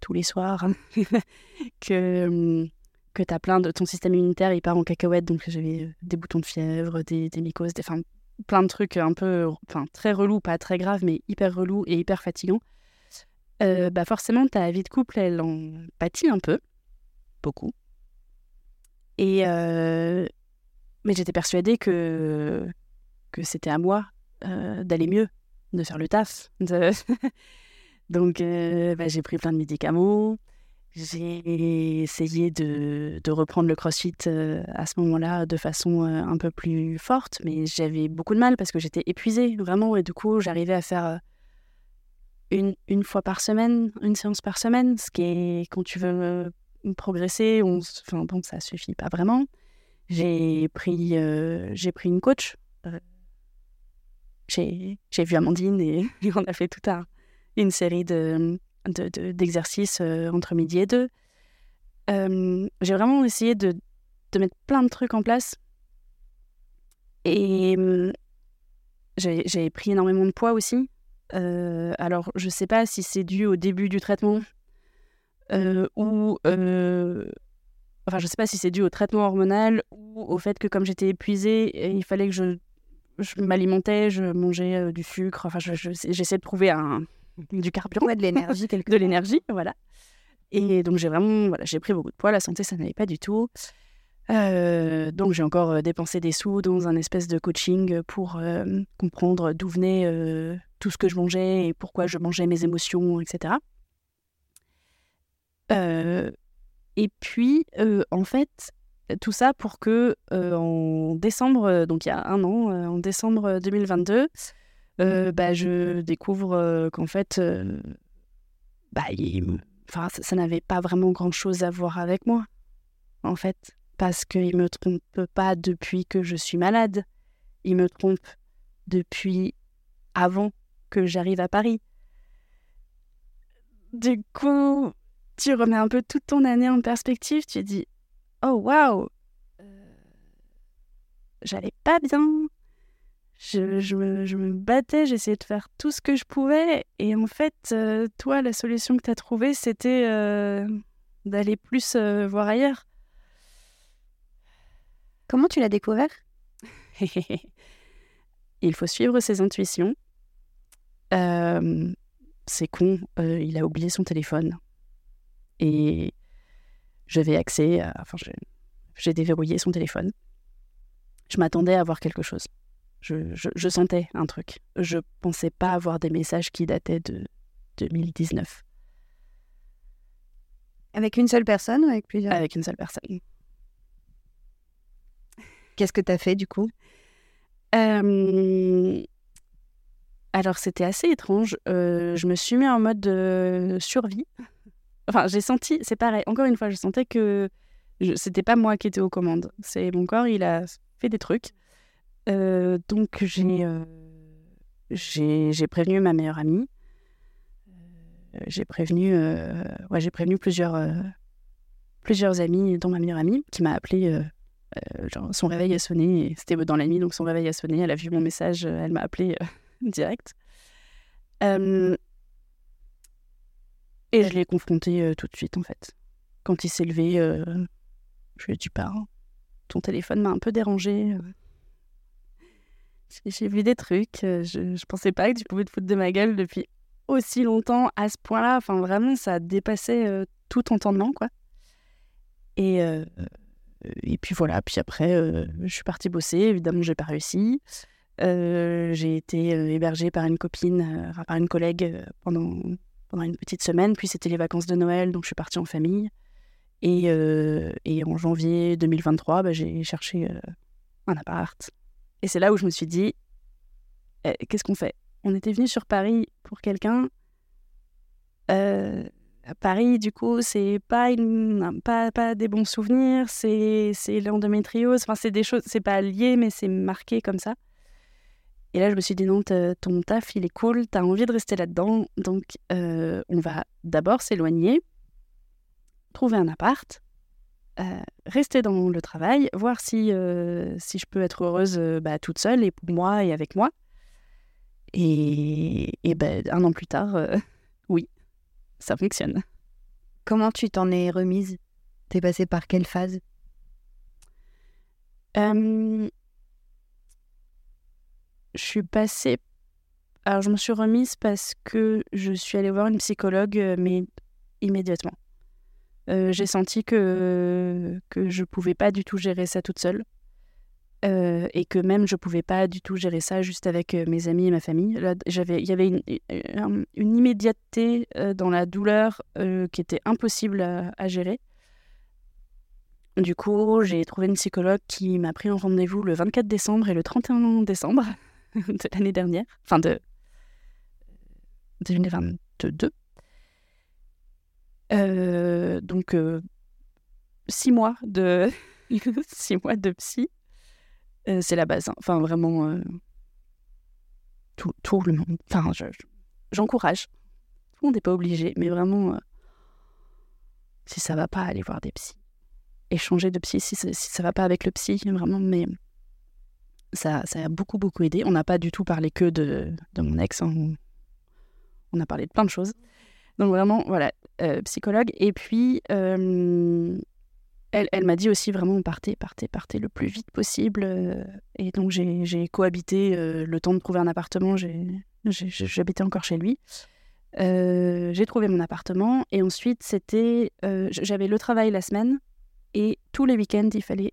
tous les soirs, que, que as plein de... Ton système immunitaire, il part en cacahuète. Donc j'avais des boutons de fièvre, des, mycoses, des, plein de trucs un peu... Enfin, très relous, pas très graves, mais hyper relous et hyper fatigants. Euh, bah forcément, ta vie de couple, elle en pâtit un peu, beaucoup. Et euh, mais j'étais persuadée que que c'était à moi euh, d'aller mieux, de faire le taf. de- Donc, bah, j'ai pris plein de médicaments. J'ai essayé de, de reprendre le crossfit à ce moment-là de façon un peu plus forte, mais j'avais beaucoup de mal parce que j'étais épuisée, vraiment. Et du coup, j'arrivais à faire une, une fois par semaine, une séance par semaine, ce qui est, quand tu veux euh, progresser, on, enfin, bon, ça suffit pas vraiment. J'ai pris, euh, pris une coach. euh, j'ai j'ai vu Amandine et, on a fait toute un, une série de, de- de- d'exercices entre midi et deux. J'ai vraiment essayé de, de mettre plein de trucs en place. Et hum, j'ai j'ai pris énormément de poids aussi. Euh, alors, je sais pas si c'est dû au début du traitement euh, ou. euh, enfin, je sais pas si c'est dû au traitement hormonal ou au fait que, comme j'étais épuisée, il fallait que je, je m'alimentais, je mangeais du sucre. Enfin, je- je- j'essaie de trouver un, du carburant Ouais, de l'énergie, quelque de l'énergie, voilà. Et donc j'ai vraiment, voilà, j'ai pris beaucoup de poids. La santé, ça n'allait pas du tout. Euh, donc j'ai encore dépensé des sous dans un espèce de coaching pour euh, comprendre d'où venait euh, tout ce que je mangeais et pourquoi je mangeais mes émotions, etc. Euh, et puis, euh, en fait, tout ça pour que euh, en décembre, donc il y a un an, en décembre 2022, euh, bah, je découvre qu'en fait, bah, il- ça, ça n'avait pas vraiment grand-chose à voir avec moi, en fait, parce qu'il me trompe pas depuis que je suis malade, il me trompe depuis avant que j'arrive à Paris. Du coup, tu remets un peu toute ton année en perspective, tu dis, oh waouh, euh, j'allais pas bien, je, je me, je me battais, j'essayais de faire tout ce que je pouvais. Et en fait, euh, toi, la solution que tu as trouvée, c'était euh, d'aller plus euh, voir ailleurs. Comment tu l'as découvert? Il faut suivre ses intuitions. Euh, c'est con, euh, il a oublié son téléphone. Et j'avais accès à... Enfin, j'ai- déverrouillé son téléphone. Je m'attendais à voir quelque chose. Je, je- je sentais un truc. Je pensais pas avoir des messages qui dataient de 2019. Avec une seule personne ou avec plusieurs? Avec une seule personne. Qu'est-ce que tu as fait du coup? Euh, Alors, c'était assez étrange. Euh, je me suis mis en mode de survie. Enfin, j'ai senti, c'est pareil, encore une fois, je sentais que je- c'était pas moi qui étais aux commandes. C'est mon corps, il a fait des trucs. Euh, donc, j'ai euh, j'ai j'ai prévenu ma meilleure amie. Euh, J'ai prévenu, euh, ouais, j'ai prévenu plusieurs, euh, plusieurs amis, dont ma meilleure amie, qui m'a appelé. euh, euh, genre, son réveil a sonné, et c'était dans la nuit, donc son réveil a sonné. Elle a vu mon message, euh, elle m'a appelé euh, direct. Euh, et je l'ai confronté euh, tout de suite, en fait. Quand il s'est levé, euh, je lui ai dit pas. Ton téléphone m'a un peu dérangé. J'ai- vu des trucs. Je, je pensais pas que tu pouvais te foutre de ma gueule depuis aussi longtemps à ce point-là. Enfin, vraiment, ça dépassait tout entendement, quoi. Et, et puis voilà. Puis après, je suis partie bosser. Évidemment, j'ai pas réussi. Euh, j'ai été euh, hébergée par une copine, euh, par une collègue pendant, pendant une petite semaine. Puis c'était les vacances de Noël, donc je suis partie en famille. Et, en janvier 2023, bah, j'ai cherché un appart. Et c'est là où je me suis dit, eh, qu'est-ce qu'on fait? On était venu sur Paris pour quelqu'un. Paris, du coup, c'est pas, une, pas, pas des bons souvenirs, c'est c'est l'endométriose. Enfin, c'est des choses, c'est pas lié, mais c'est marqué comme ça. Et là, je me suis dit, non, ton taf, il est cool, t'as envie de rester là-dedans. Donc, euh, on va d'abord s'éloigner, trouver un appart, euh, rester dans le travail, voir si, euh, si je peux être heureuse bah, toute seule et pour moi et avec moi. Et, et ben, un an plus tard, oui, ça fonctionne. Comment tu t'en es remise? T'es passée par quelle phase? Je suis passée. Alors, je me suis remise parce que je suis allée voir une psychologue, euh, mais immédiatement. Euh, j'ai senti que, que je pouvais pas du tout gérer ça toute seule. Euh, et que même je pouvais pas du tout gérer ça juste avec mes amis et ma famille. Il y avait une, une- immédiateté dans la douleur euh, qui était impossible à, à gérer. Du coup, j'ai trouvé une psychologue qui m'a pris un rendez-vous le 24 décembre et le 31 décembre de l'année dernière, enfin de 2022. Euh, donc, euh, six mois de six mois de psy, Euh, c'est la base. hein. Enfin, vraiment, euh, tout, tout le monde. Enfin, je- je- j'encourage. tout le monde n'est pas obligé, mais vraiment, si ça va pas, aller voir des psys et changer de psy si, si ça va pas avec le psy, vraiment, mais ça, ça a beaucoup, beaucoup aidé. On n'a pas du tout parlé que de, de mon ex, hein. on, a parlé de plein de choses. Donc vraiment, voilà, euh, psychologue. Et puis, euh, elle, elle m'a dit aussi vraiment, partez, partez, partez le plus vite possible. euh, et donc j'ai cohabité le temps de trouver un appartement, j'habitais encore chez lui. J'ai trouvé mon appartement et ensuite c'était, j'avais le travail la semaine et tous les week-ends, il fallait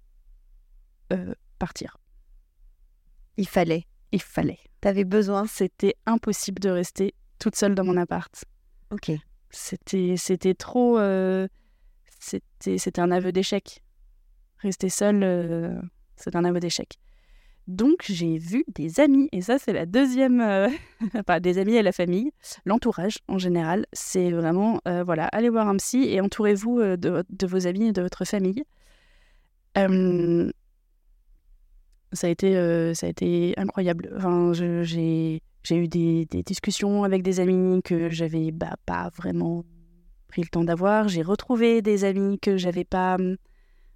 partir. Il fallait. Il fallait. T'avais besoin. C'était impossible de rester toute seule dans mon appart. Ok. C'était, c'était trop. euh, c'était, c'était un aveu d'échec. Rester seule, euh, c'est un aveu d'échec. Donc j'ai vu des amis, et ça c'est la deuxième, euh, enfin des amis et la famille, l'entourage en général, c'est vraiment, euh, voilà, allez voir un psy et entourez-vous euh, de, de vos amis et de votre famille. Euh, ça a été, incroyable. Enfin, j'ai, eu des, discussions avec des amis que j'avais bah, pas vraiment pris le temps d'avoir. J'ai retrouvé des amis que j'avais pas hum,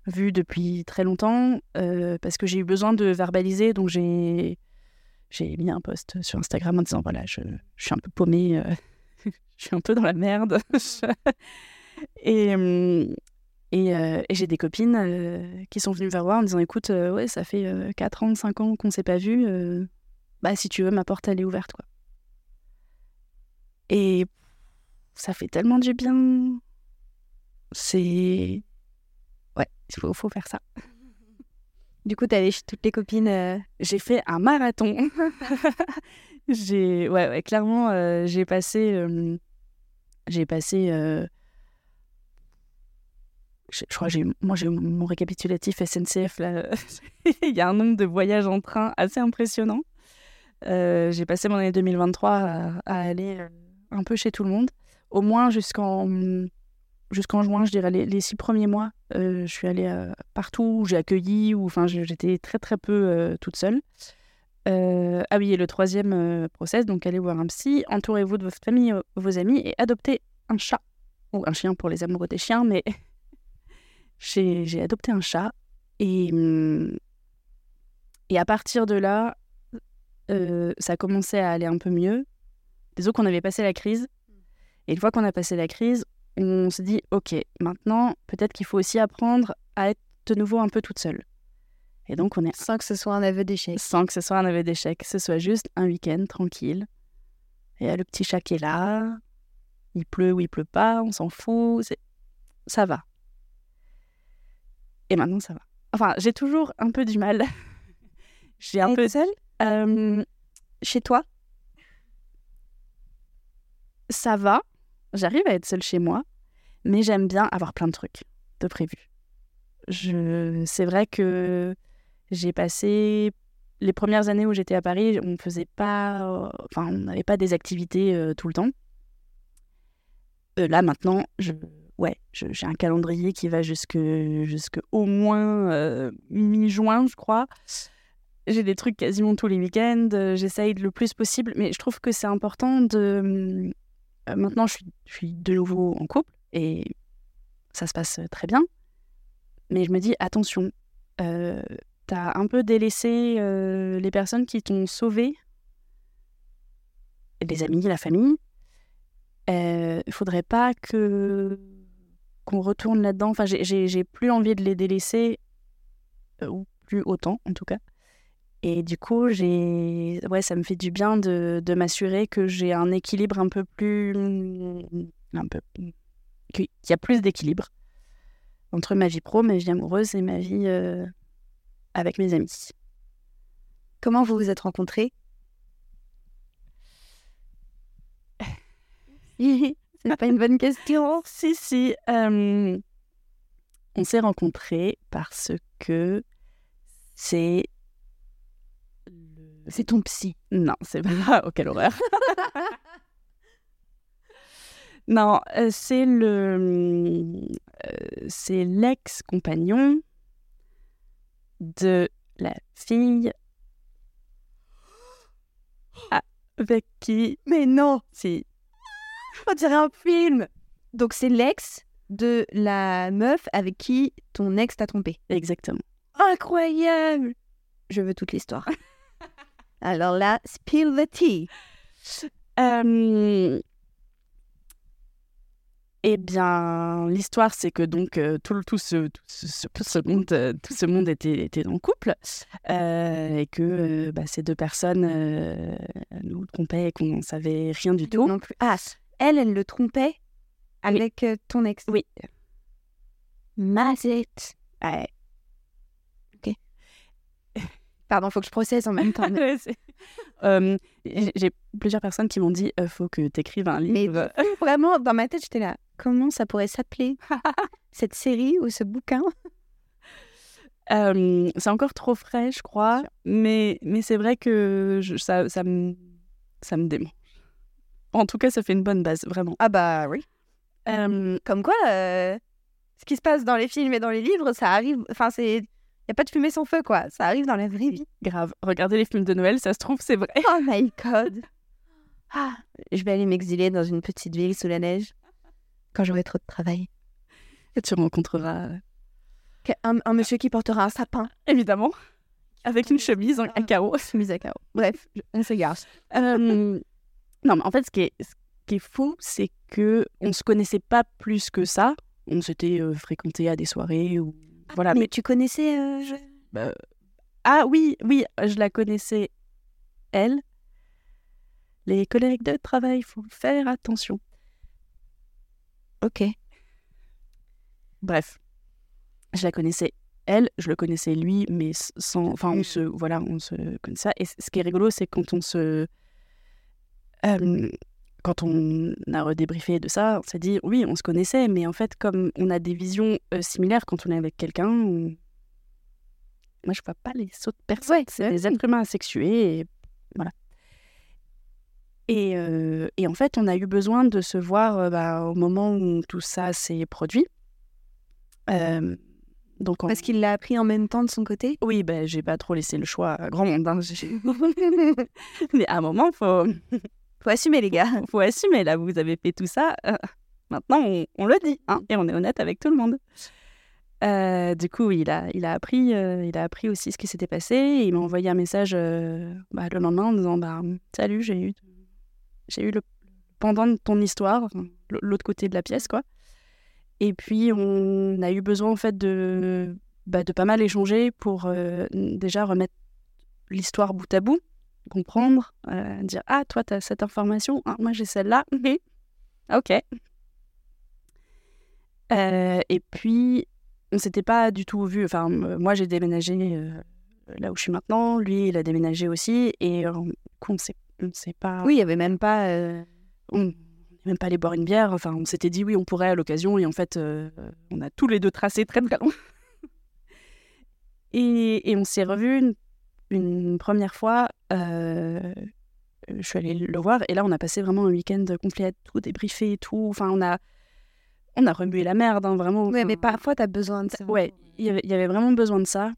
vus depuis très longtemps euh, parce que j'ai eu besoin de verbaliser. Donc j'ai, j'ai mis un post sur Instagram en disant voilà, je, je suis un peu paumée, euh, je suis un peu dans la merde. et, hum, et, euh, et j'ai des copines euh, qui sont venues me voir en disant écoute, euh, ouais, ça fait euh, 4 ans, 5 ans qu'on s'est pas vu. bah, si tu veux, ma porte, elle est ouverte. Quoi. Et ça fait tellement du bien. C'est. Ouais, il faut, faut faire ça. Du coup, t'allais chez toutes les copines. J'ai fait un marathon. j'ai ouais, ouais, clairement j'ai passé j'ai passé je crois j'ai, moi j'ai mon récapitulatif SNCF là. Il y a un nombre de voyages en train assez impressionnant. Euh, j'ai passé mon année 2023 à, aller euh, un peu chez tout le monde, au moins jusqu'en jusqu'en juin, je dirais les, six premiers mois. je suis allée partout où j'ai accueilli, ou enfin j'étais très très peu toute seule. ah oui, et le troisième process, donc allez voir un psy, entourez-vous de votre famille, vos amis et adoptez un chat ou un chien pour les amoureux des chiens, mais j'ai adopté un chat. Et, mmh, et à partir de là, euh, ça commençait à aller un peu mieux. Désolé qu'on avait passé la crise. Et une fois qu'on a passé la crise, on se dit, OK, maintenant, peut-être qu'il faut aussi apprendre à être de nouveau un peu toute seule. Et donc, on est. Sans que ce soit un aveu d'échec. Sans que ce soit un aveu d'échec, que ce soit juste un week-end tranquille. Et le petit chat qui est là, il pleut ou il pleut pas, on s'en fout, ça va. Et maintenant, ça va. Enfin, j'ai toujours un peu du mal. j'ai un peu seule? Euh, Chez toi? Ça va. J'arrive à être seule chez moi, mais j'aime bien avoir plein de trucs de prévus. Je... C'est vrai que j'ai passé les premières années où j'étais à Paris, on faisait pas, enfin, on n'avait pas des activités euh, tout le temps. Euh, là maintenant, je, ouais, j'ai un calendrier qui va jusque, jusque au moins euh, mi-juin, je crois. J'ai des trucs quasiment tous les week-ends. Euh, j'essaye le plus possible, mais je trouve que c'est important de. maintenant, je suis, je suis de nouveau en couple et ça se passe très bien. Mais je me dis attention, t'as un peu délaissé les personnes qui t'ont sauvé, les amis, la famille il euh, faudrait pas que qu'on retourne là-dedans. Enfin, j'ai plus envie de les délaisser, euh, ou plus autant en tout cas. Et du coup, j'ai, ouais, ça me fait du bien de, m'assurer que j'ai un équilibre un peu plus, un peu, qu'il y a plus d'équilibre entre ma vie pro, ma vie amoureuse et ma vie euh, avec mes amis. Comment vous vous êtes rencontrés? C'est pas une bonne question. si, si. Euh, on s'est rencontrés parce que c'est. C'est ton psy. Non, c'est pas. Oh, quelle horreur. non, euh, c'est le. Euh, c'est l'ex-compagnon de la fille avec qui. Mais non! Si, On dirait un film. Donc c'est l'ex de la meuf avec qui ton ex t'a trompé. Exactement. Incroyable. Je veux toute l'histoire. Alors là, spill the tea. Euh, eh bien, l'histoire, c'est que donc euh, tout, tout, ce, tout, ce, monde, euh, tout ce monde était, était en couple et que bah, ces deux personnes nous trompaient et qu'on ne savait rien du tout. Non plus. Ah, elle, elle le trompait avec euh, ton ex. Oui. Mazette. Ouais. Ok. Pardon, faut que je processe en même temps. Euh, j'ai plusieurs personnes qui m'ont dit euh, faut que tu écrives un livre. Mais vraiment, dans ma tête, j'étais là. Comment ça pourrait s'appeler Cette série ou ce bouquin? C'est encore trop frais, je crois. Mais, mais c'est vrai que ça, ça, me, ça me. En tout cas, ça fait une bonne base, vraiment. Ah bah oui. comme quoi, euh, ce qui se passe dans les films et dans les livres, ça arrive. Enfin, c'est. Il n'y a pas de fumée sans feu, quoi. Ça arrive dans la vraie vie. Grave. Regardez les films de Noël, ça se trouve, c'est vrai. Oh my god. Ah, je vais aller m'exiler dans une petite ville sous la neige quand j'aurai trop de travail. Et tu rencontreras. Un, monsieur qui portera un sapin. Évidemment. Avec une chemise à carreaux. Chemise à carreaux. Bref, on s'égare. Non, mais en fait, ce qui est, ce qui est fou, c'est que on se connaissait pas plus que ça. On s'était euh, fréquenté à des soirées ou ah, voilà. Mais, tu connaissais euh, bah, Ah oui, oui, je la connaissais elle. Les collègues de travail, il faut faire attention. Ok. Bref, je la connaissais elle, je le connaissais lui, mais sans, enfin, on se, voilà, on se connaissait. Et ce qui est rigolo, c'est quand on se quand on a redébriefé de ça, on s'est dit oui, on se connaissait, mais en fait, comme on a des visions euh, similaires quand on est avec quelqu'un, on- moi je vois pas les autres personnes. Ouais, c'est des êtres humains asexués, et voilà. Et, euh, et en fait, on a eu besoin de se voir euh, bah, au moment où tout ça s'est produit. Euh, donc en- Parce qu'il l'a appris en même temps de son côté? Oui, ben j'ai pas trop laissé le choix à grand monde. hein. Mais à un moment, faut, Faut assumer, les gars. faut assumer. Là, vous avez fait tout ça. euh, maintenant, on, le dit, hein, et on est honnête avec tout le monde. Euh, du coup, il a, il a appris, euh, il a appris aussi ce qui s'était passé. il m'a envoyé un message bah, le lendemain en disant bah, salut, j'ai eu, j'ai eu le pendant de ton histoire, l'autre côté de la pièce, quoi. Et puis, on a eu besoin en fait de, bah, de pas mal échanger pour déjà remettre l'histoire bout à bout, comprendre, euh, dire ah toi tu as cette information, ah, moi j'ai celle-là. Ah, ok. Euh, et puis on s'était pas du tout vu. Enfin moi j'ai déménagé euh, là où je suis maintenant, lui il a déménagé aussi et on on s'est pas Oui, il y avait même pas. on n'est même pas allé boire une bière. Enfin, on s'était dit oui, on pourrait à l'occasion. Et en fait, euh, on a tous les deux tracé très très et, et on s'est revus une, une première fois. Euh, je suis allée le voir. Et là, on a passé vraiment un week-end complet à tout débriefer et tout. Enfin, on a, on a remué la merde, hein, vraiment. Ouais, mais parfois, t'as besoin de ça. Ouais, il y, avait, il y avait vraiment besoin de ça,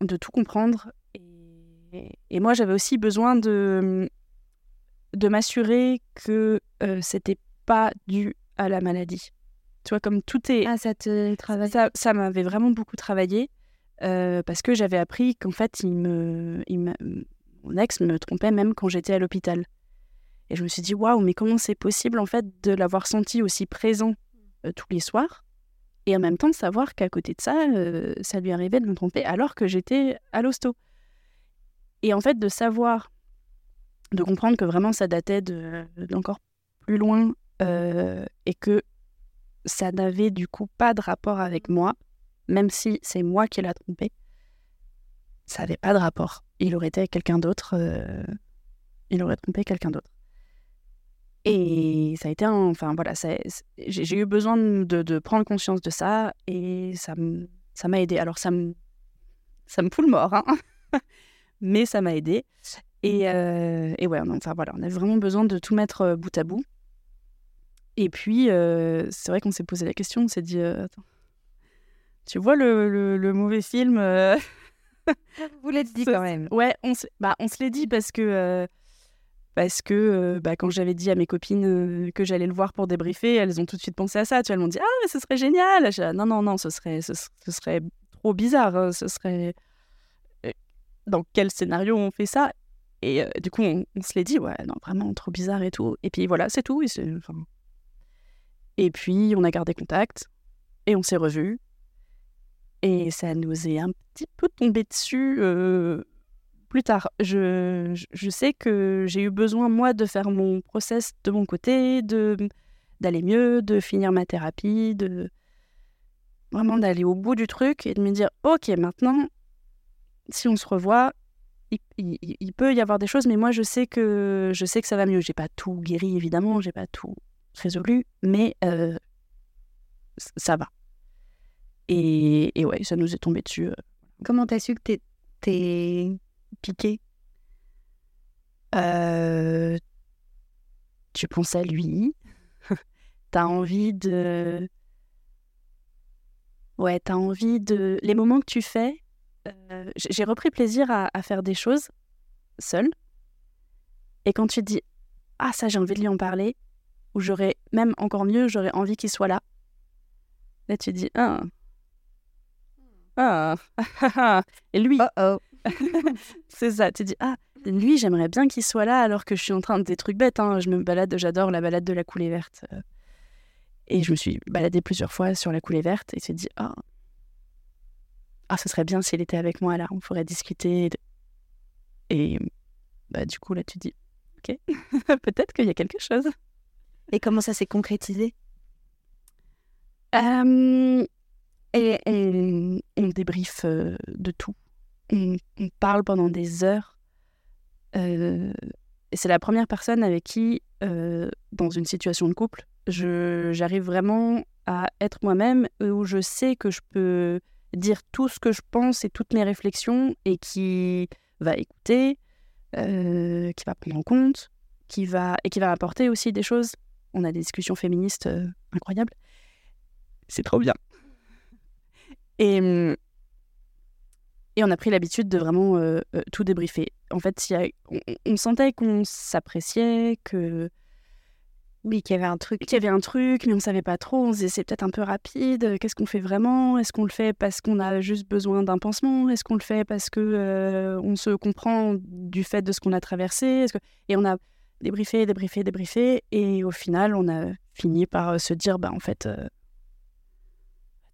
de tout comprendre. Et, et moi, j'avais aussi besoin de, de m'assurer que euh, c'était pas dû à la maladie. Tu vois, comme tout est. Ah, ça te travaille. ça ça m'avait vraiment beaucoup travaillé euh, parce que j'avais appris qu'en fait, il me, il me- mon ex me trompait même quand j'étais à l'hôpital. Et je me suis dit, waouh, mais comment c'est possible en fait de l'avoir senti aussi présent euh, tous les soirs et en même temps de savoir qu'à côté de ça, euh, ça lui arrivait de me tromper alors que j'étais à l'hosto. Et en fait, de savoir, de comprendre que vraiment ça datait de- d'encore plus loin euh, et que ça n'avait du coup pas de rapport avec moi, même si c'est moi qui l'a trompé, ça n'avait pas de rapport. Il aurait été avec quelqu'un d'autre, euh, il aurait trompé quelqu'un d'autre. Et ça a été. Enfin voilà, j'ai eu besoin de, prendre conscience de ça et ça m'a aidé. Alors ça me, ça fout le mort, hein. mais ça m'a aidé. Et, euh, et ouais, enfin voilà, on avait vraiment besoin de tout mettre euh, bout à bout. Et puis, euh, c'est vrai qu'on s'est posé la question, on s'est dit, attends, tu vois le, mauvais film Vous l'êtes dit quand même. Ouais, on se, bah, on se l'est dit parce que, euh, parce que euh, bah, quand j'avais dit à mes copines euh, que j'allais le voir pour débriefer, elles ont tout de suite pensé à ça. Tu vois, elles m'ont dit, ah, mais ce serait génial. Dit, non, non, non, ce serait, ce, ce serait trop bizarre. hein, Ce serait. Dans quel scénario on fait ça? Et du coup, on, on se l'est dit, ouais, non, vraiment trop bizarre et tout. Et puis voilà, c'est tout. Et puis, on a gardé contact et on s'est revus. Et ça nous est un petit peu tombé dessus plus tard. Je, je- sais que j'ai eu besoin, moi, de faire mon process de mon côté, d'aller mieux, de finir ma thérapie, de vraiment d'aller au bout du truc et de me dire, OK, maintenant, si on se revoit, il, il- peut y avoir des choses, mais moi, je sais que, je sais que ça va mieux. J'ai pas tout guéri, évidemment, j'ai pas tout résolu, mais ça va. Et, et ouais, ça nous est tombé dessus. euh, Comment t'as su que t'es- t'es piqué? Euh, tu penses à lui, t'as envie de... Ouais, t'as envie de... Les moments que tu fais, euh, j'ai repris plaisir à, à faire des choses seule. Et quand tu te dis, ah ça j'ai envie de lui en parler, ou j'aurais, même encore mieux, j'aurais envie qu'il soit là. Là tu te dis, ah... Ah, et lui, Oh oh. c'est ça, tu dis, ah, lui, j'aimerais bien qu'il soit là alors que je suis en train de des trucs bêtes. hein. Je me balade, j'adore la balade de la coulée verte. euh. Et je me suis baladée plusieurs fois sur la coulée verte et tu te dis, ah, ah, ce serait bien s'il était avec moi là, on pourrait discuter. de- Et bah, du coup, là, tu dis, ok, peut-être qu'il y a quelque chose. Et comment ça s'est concrétisé? Euh, et on, débriefe euh, de tout. On, parle pendant des heures. Euh, c'est la première personne avec qui euh, dans une situation de couple. J'arrive vraiment à être moi-même où je sais que je peux dire tout ce que je pense et toutes mes réflexions et qui va écouter, qui va prendre en compte, qui va et qui va apporter aussi des choses. On a des discussions féministes incroyables. C'est trop bien. Et, hum, et on a pris l'habitude de vraiment euh, euh, tout débriefer. En fait, il y a- on, on sentait qu'on s'appréciait, que Oui, qu'il y avait un truc. qu'il y avait un truc, mais on savait pas trop. On se disait c'est peut-être un peu rapide. Qu'est-ce qu'on fait vraiment? Est-ce qu'on le fait parce qu'on a juste besoin d'un pansement? Est-ce qu'on le fait parce que euh, on se comprend du fait de ce qu'on a traversé? Est-ce que... Et on a débriefé, débriefé, débriefé, et au final, on a fini par se dire bah en fait, euh,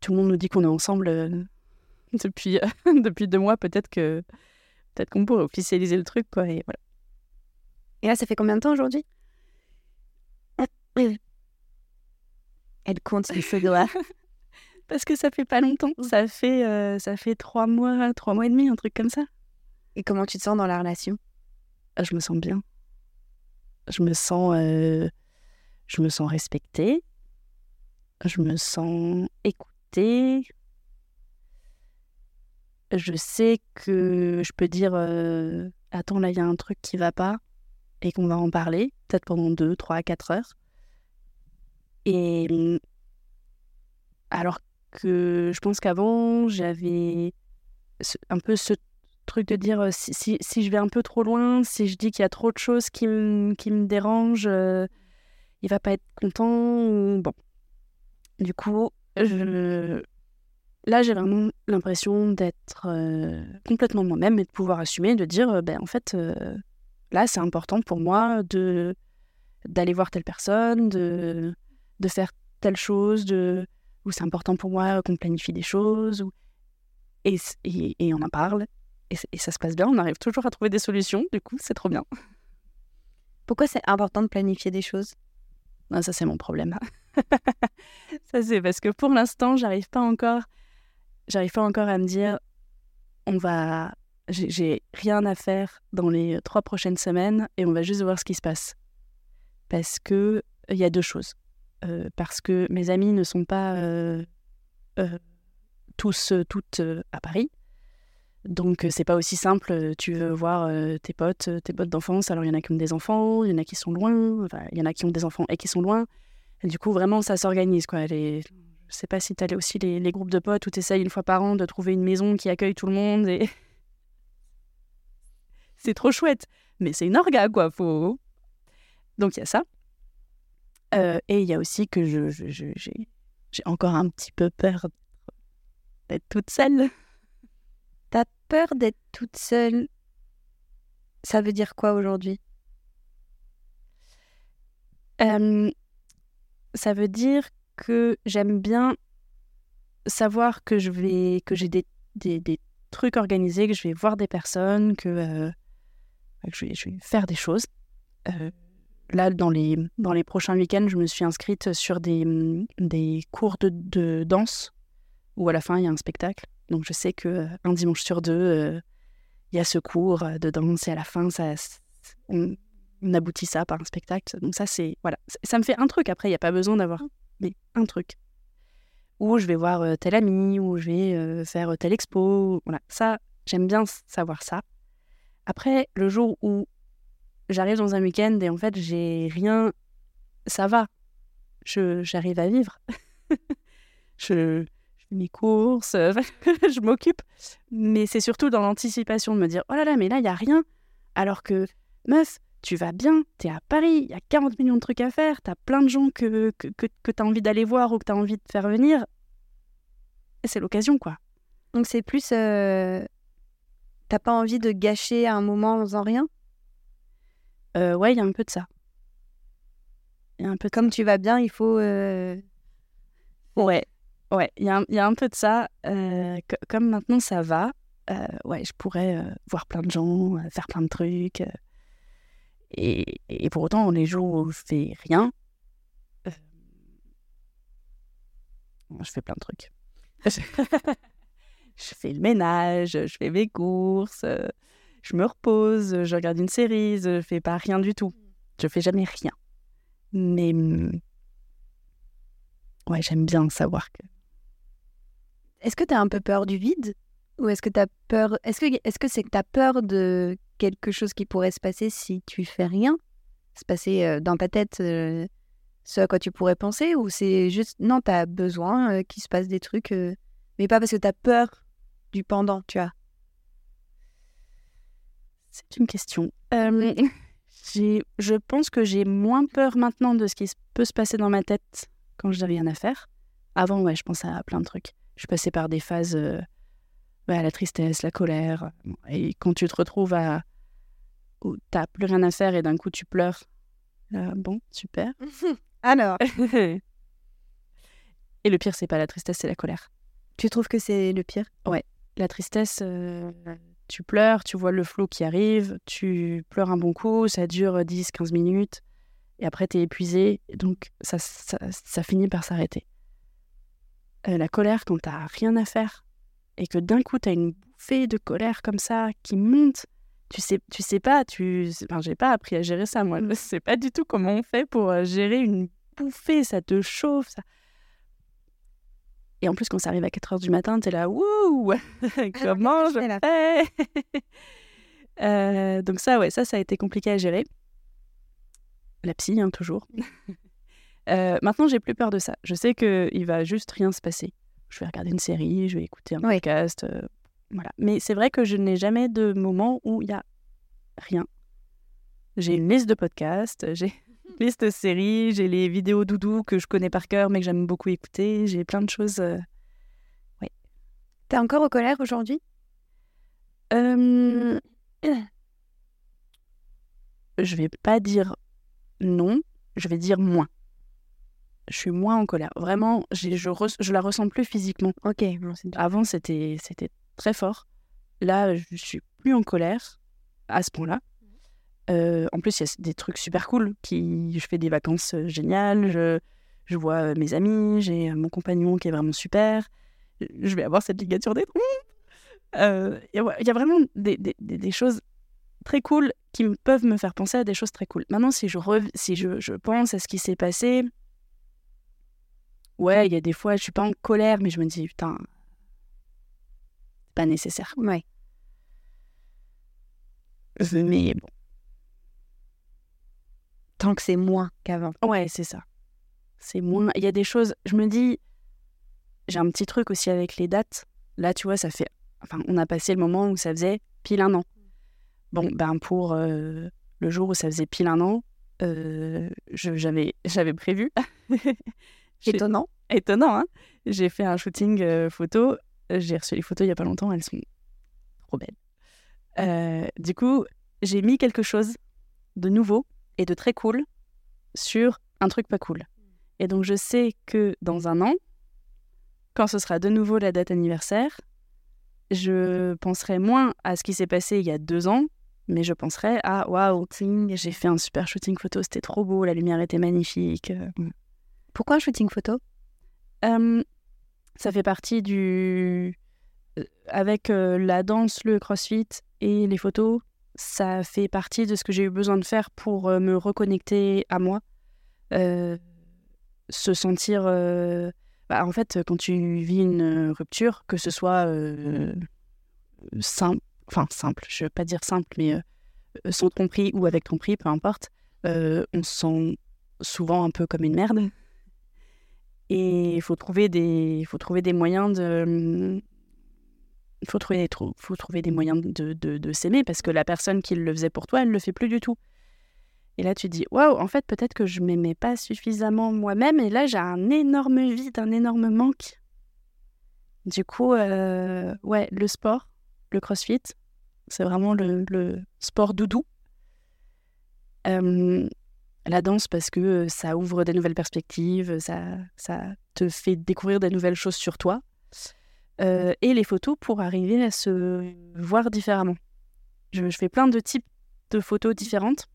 tout le monde nous dit qu'on est ensemble euh, depuis depuis deux mois. Peut-être que peut-être qu'on pourrait officialiser le truc quoi. Et voilà. Et là, ça fait combien de temps aujourd'hui? Elle compte les feux doigts. Parce que ça fait pas longtemps. Ça fait, euh, ça fait trois mois, trois mois et demi, un truc comme ça. Et comment tu te sens dans la relation? Ah, Je me sens bien. Je me sens, euh, je me sens respectée. Je me sens écoutée. Je sais que je peux dire euh, Attends, là, il y a un truc qui va pas et qu'on va en parler, peut-être pendant deux, trois, quatre heures. Et hum, alors que je pense qu'avant, j'avais un peu ce truc de dire euh, si, si, je vais un peu trop loin, si je dis qu'il y a trop de choses qui, me- qui me dérangent, euh, il va pas être content. Bon. Du coup, là, j'ai vraiment l'impression d'être euh, complètement moi-même et de pouvoir assumer, de dire, euh, ben, en fait, euh, là, c'est important pour moi de d'aller voir telle personne, de, de faire telle chose, de, ou c'est important pour moi qu'on planifie des choses, ou... et, et, et on en parle, et ça se passe bien, on arrive toujours à trouver des solutions, du coup, c'est trop bien. Pourquoi c'est important de planifier des choses? Ah, ça, c'est mon problème. ça, c'est parce que pour l'instant, j'arrive pas encore, j'arrive pas encore à me dire, on va, j'ai- rien à faire dans les trois prochaines semaines et on va juste voir ce qui se passe. Parce que il y a deux choses. Euh, parce que mes amis ne sont pas euh, euh, tous, euh, toutes euh, à Paris. Donc, c'est pas aussi simple. Tu veux voir tes potes, tes potes d'enfance. Alors, il y en a qui ont des enfants, il y en a qui sont loin. Enfin, il y en a qui ont des enfants et qui sont loin. Et du coup, vraiment, ça s'organise. quoi. Les... Je sais pas si tu as aussi les, les groupes de potes où tu essayes une fois par an de trouver une maison qui accueille tout le monde. C'est trop chouette. Mais c'est une orga, quoi. Faut... Donc, il y a ça. Et il y a aussi que je, j'ai encore un petit peu peur d'être toute seule. Peur d'être toute seule Ça veut dire quoi aujourd'hui? Ça veut dire que j'aime bien savoir que je vais que j'ai des, des, des trucs organisés, que je vais voir des personnes, que, euh, je, vais, je vais faire des choses. Euh, là, dans les, dans les prochains week-ends, je me suis inscrite sur des, des cours de, de danse où à la fin, il y a un spectacle. Donc, je sais que euh, un dimanche sur deux, euh, il y a ce cours euh, de danse et à la fin, ça, on, on aboutit ça par un spectacle. Donc, ça, c'est. Voilà. Ça- me fait un truc. Après, il n'y a pas besoin d'avoir. Mais un truc. Ou je vais voir tel ami, ou je vais faire telle expo. Voilà. Ça, j'aime bien savoir ça. Après, le jour où j'arrive dans un week-end et en fait, j'ai rien, ça va. Je, j'arrive à vivre. je, mes courses, euh, je m'occupe. Mais c'est surtout dans l'anticipation de me dire oh là là, mais là, il n'y a rien. Alors que, meuf, tu vas bien, t'es à Paris, il y a 40 millions de trucs à faire, t'as plein de gens que, que, que, que t'as envie d'aller voir ou que t'as envie de faire venir. C'est l'occasion, quoi. Donc c'est plus... euh, T'as pas envie de gâcher un moment en faisant rien? Euh, ouais, il y a un peu de ça. Y a un peu de Comme tu vas bien, il faut... euh, Ouais, ouais, il y, y a un peu de ça. Euh, co- comme maintenant ça va, euh, ouais, je pourrais euh, voir plein de gens, faire plein de trucs. et, et pour autant, les jours où je fais rien, je fais plein de trucs. je fais le ménage, je fais mes courses, je me repose, je regarde une série, je fais pas rien du tout. Je fais jamais rien. Mais mm, ouais, j'aime bien savoir que. Est-ce que tu as un peu peur du vide Ou est-ce que tu as peur Est-ce que c'est que tu as peur de quelque chose qui pourrait se passer si tu fais rien Se passer euh, dans ta tête euh, ce à quoi tu pourrais penser Ou c'est juste, non, tu as besoin euh, qu'il se passe des trucs, mais pas parce que tu as peur du pendant, tu vois? C'est une question. Je pense que j'ai moins peur maintenant de ce qui peut se passer dans ma tête quand je n'ai rien à faire. Avant, ouais, je pensais à plein de trucs. Je suis passée par des phases, euh, ouais, la tristesse, la colère. Et quand tu te retrouves à où t'as plus rien à faire et d'un coup tu pleures, là, bon, super. Alors, et le pire, c'est pas la tristesse, c'est la colère. tu trouves que c'est le pire? La tristesse, euh, tu pleures, tu vois le flot qui arrive, tu pleures un bon coup, ça dure 10-15 minutes, et après tu es épuisé, donc ça, ça, ça finit par s'arrêter. Euh, la colère, quand t'as rien à faire, et que d'un coup tu as une bouffée de colère comme ça qui monte, tu sais, tu sais pas, tu, enfin, j'ai pas appris à gérer ça, moi, je sais pas du tout comment on fait pour euh, gérer une bouffée, ça te chauffe, ça. Et en plus, quand ça arrive à 4 heures du matin, t'es là, wouh, comment je fais? Euh, Donc ça, ouais, ça, ça a été compliqué à gérer. La psy, hein, toujours. Euh, maintenant, j'ai plus peur de ça. Je sais qu'il va juste rien se passer. Je vais regarder une série, je vais écouter un podcast, euh, voilà. Mais c'est vrai que je n'ai jamais de moment où il y a rien. J'ai une liste de podcasts, j'ai une liste de séries, j'ai les vidéos doudou que je connais par cœur mais que j'aime beaucoup écouter. J'ai plein de choses. euh, T'es encore au colère aujourd'hui? Euh, Je vais pas dire non, je vais dire moins. Je suis moins en colère. Vraiment, je, la ressens plus physiquement. Ok. Avant, c'était très fort. Là, je suis plus en colère à ce point-là. Euh, en plus, il y a des trucs super cool. Qui, je fais des vacances euh, géniales. Je, je vois euh, mes amis. J'ai mon compagnon qui est vraiment super. Je vais avoir cette ligature des trompes. Euh, Il y, a- vraiment des, des- des- des choses très cool qui peuvent me faire penser à des choses très cool. Maintenant, si je, rev- si je, je pense à ce qui s'est passé, ouais, il y a des fois, je suis pas en colère, mais je me dis, putain, c'est pas nécessaire. Ouais. Mais bon, Tant que c'est moins qu'avant. ouais, c'est ça. C'est moins. Il y a des choses, je me dis, j'ai un petit truc aussi avec les dates. Là, tu vois, ça fait. Enfin, on a passé le moment où ça faisait pile un an. Bon, ben pour euh, le jour où ça faisait pile un an, euh, j'avais prévu. Étonnant. Étonnant, hein J'ai fait un shooting euh, photo. J'ai reçu les photos il y a pas longtemps. Elles sont trop belles. Euh, du coup, j'ai mis quelque chose de nouveau et de très cool sur un truc pas cool. Et donc, je sais que dans un an, quand ce sera de nouveau la date anniversaire, je penserai moins à ce qui s'est passé il y a deux ans, mais je penserai à waouh, j'ai fait un super shooting photo, c'était trop beau, la lumière était magnifique. Pourquoi un shooting photo? Euh, ça fait partie du. euh, Avec euh, la danse, le crossfit et les photos, ça fait partie de ce que j'ai eu besoin de faire pour me reconnecter à moi. Se sentir. bah, en fait, quand tu vis une rupture, que ce soit simple, enfin simple, je veux pas dire simple, mais sans ton prix ou avec ton prix, peu importe, on se sent souvent un peu comme une merde. Et il faut trouver des, faut trouver des moyens de, il faut trouver, des faut trouver des moyens de, de, de s'aimer parce que la personne qui le faisait pour toi, elle le fait plus du tout. Et là, tu dis, waouh, en fait, peut-être que je m'aimais pas suffisamment moi-même et là, j'ai un énorme vide, un énorme manque. Du coup, euh, ouais, le sport, le crossfit, c'est vraiment le, le sport doudou. La danse parce que ça ouvre des nouvelles perspectives, ça, ça te fait découvrir des nouvelles choses sur toi. Euh, et les photos pour arriver à se voir différemment. Je, je fais plein de types de photos différentes.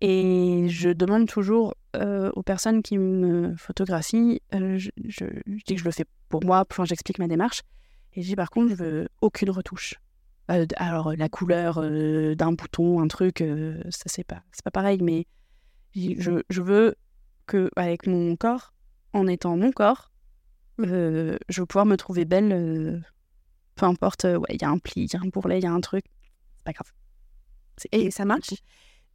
Et je demande toujours euh, aux personnes qui me photographient, euh, je, je- je dis que je le fais pour moi, enfin j'explique ma démarche. Et je dis par contre, je veux aucune retouche. Euh, d- alors la couleur euh, d'un bouton, un truc, euh, ça c'est pas, c'est pas pareil, mais Je, je, veux que, avec mon corps, en étant mon corps, euh, je veux pouvoir me trouver belle. peu importe, ouais, il y a un pli, il y a un bourrelet, il y a un truc. C'est pas grave. Et ça marche?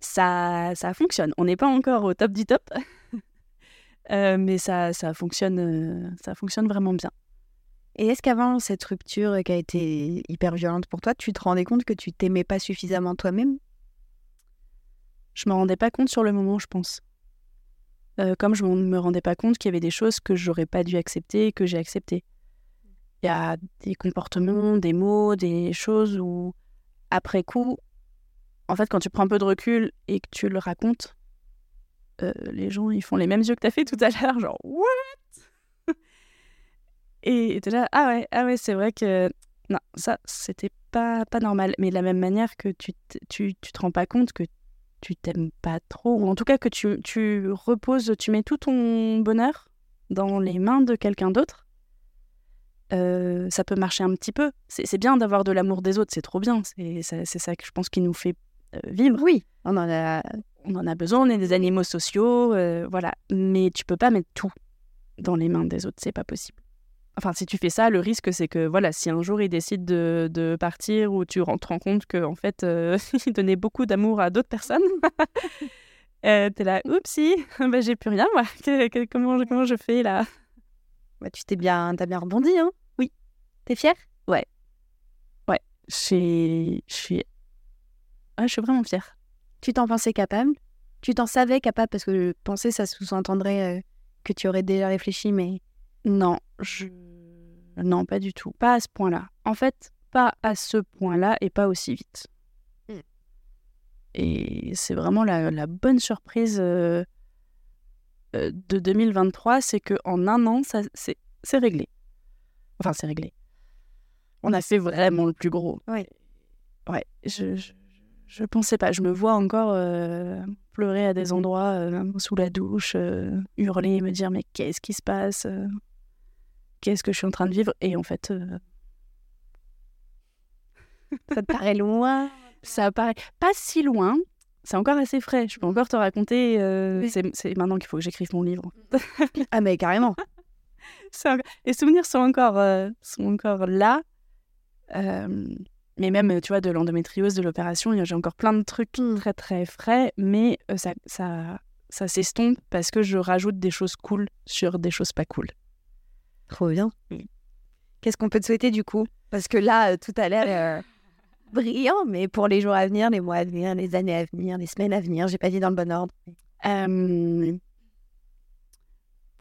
ça, ça fonctionne. On n'est pas encore au top du top, Euh, mais ça, ça, fonctionne, ça fonctionne vraiment bien. Et est-ce qu'avant cette rupture qui a été hyper violente pour toi, tu te rendais compte que tu t'aimais pas suffisamment toi-même? Je me rendais pas compte sur le moment, je pense. Euh, comme je ne me rendais pas compte qu'il y avait des choses que j'aurais pas dû accepter et que j'ai acceptées. Il y a des comportements, des mots, des choses où, après coup, en fait, quand tu prends un peu de recul et que tu le racontes, euh, les gens, ils font les mêmes yeux que tu as fait tout à l'heure, genre, what? Et t'es là, ah ouais, ah ouais, c'est vrai que, non, ça, c'était pas, pas normal. Mais de la même manière que tu, tu, tu te rends pas compte que tu t'aimes pas trop, ou en tout cas que tu, tu reposes, tu mets tout ton bonheur dans les mains de quelqu'un d'autre, euh, ça peut marcher un petit peu. C'est c'est bien d'avoir de l'amour des autres, c'est trop bien. C'est ça, c'est ça que je pense qui nous fait euh, vivre. Oui, on en a. On en a besoin, on est des animaux sociaux, euh, voilà. Mais tu peux pas mettre tout dans les mains des autres, c'est pas possible. Enfin, si tu fais ça, le risque, c'est que, voilà, si un jour il décide de, de partir ou tu te rends compte qu'en fait, euh, il donnait beaucoup d'amour à d'autres personnes, euh, t'es là, oupsie, bah, j'ai plus rien, moi. Que- que- comment, je- comment je fais là? Bah, tu t'es bien, t'as bien rebondi, hein Oui. T'es fière? Je suis- je suis. Ah, je suis vraiment fière. Tu t'en pensais capable? Tu t'en savais capable? Parce que penser, ça sous-entendrait euh, que tu aurais déjà réfléchi, mais Non, je. Non, pas du tout. Pas à ce point-là. En fait, pas à ce point-là et pas aussi vite. Hmm. Et c'est vraiment la, la bonne surprise euh, euh, de 2023, c'est que en un an, ça, c'est, c'est réglé. Enfin, c'est réglé. On a fait vraiment le plus gros. Ouais. Ouais, je, je, je pensais pas. Je me vois encore euh, pleurer à des endroits euh, sous la douche, hurler, me dire mais qu'est-ce qui se passe Qu'est-ce que je suis en train de vivre Et en fait, euh, ça te paraît loin? Ça paraît pas si loin. C'est encore assez frais. Je peux encore te raconter. euh, Oui. c'est, maintenant qu'il faut que j'écrive mon livre. Ah, mais carrément. Encore- Les souvenirs sont encore, euh, sont encore là. Euh, mais même, tu vois, de l'endométriose, de l'opération, j'ai encore plein de trucs très, très frais. Mais ça, ça, ça s'estompe parce que je rajoute des choses cool sur des choses pas cool. Trop bien. Oui. Qu'est-ce qu'on peut te souhaiter du coup? Parce que là, euh, tout a l'air euh, brillant, mais pour les jours à venir, les mois à venir, les années à venir, les semaines à venir, j'ai pas dit dans le bon ordre. Euh,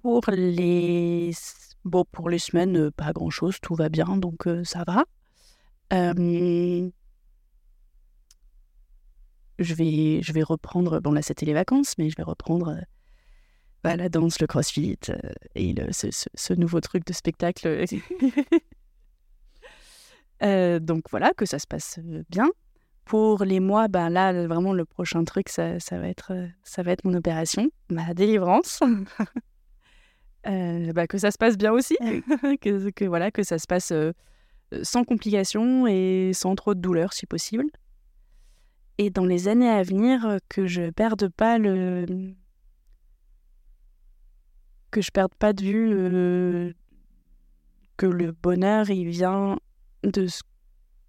pour les bon pour les semaines pas grand chose tout va bien donc euh, ça va Euh, je vais je vais reprendre bon là c'était les vacances mais je vais reprendre bah, la danse le crossfit euh, et le, ce, ce- ce nouveau truc de spectacle Euh, donc voilà que ça se passe euh, bien pour les mois, ben là, vraiment, le prochain truc, ça, ça, va, être, euh, ça va être mon opération, ma délivrance. Euh, bah, que ça se passe bien aussi, que, que, voilà, que ça se passe euh, euh, sans complications et sans trop de douleur, si possible. Et dans les années à venir, euh, que je perde pas le... que je perde pas de vue euh, que le bonheur, il vient de ce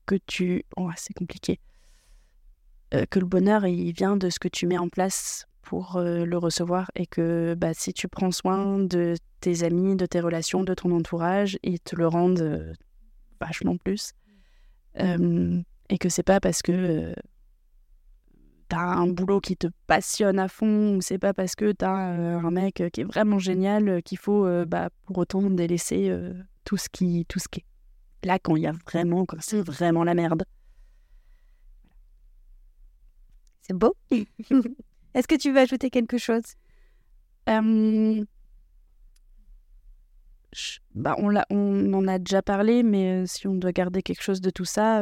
que tu... Oh, c'est compliqué euh, que le bonheur, il vient de ce que tu mets en place pour euh, le recevoir et que bah, si tu prends soin de tes amis, de tes relations, de ton entourage, ils te le rendent euh, vachement plus. Euh, et que c'est pas parce que t'as un boulot qui te passionne à fond ou c'est pas parce que t'as euh, un mec qui est vraiment génial euh, qu'il faut euh, bah, pour autant délaisser euh, tout ce qui tout ce qui est là quand il y a vraiment quand c'est vraiment la merde C'est beau. Est-ce que tu veux ajouter quelque chose? Euh, bah, on, l'a- on en a déjà parlé, mais euh, si on doit garder quelque chose de tout ça,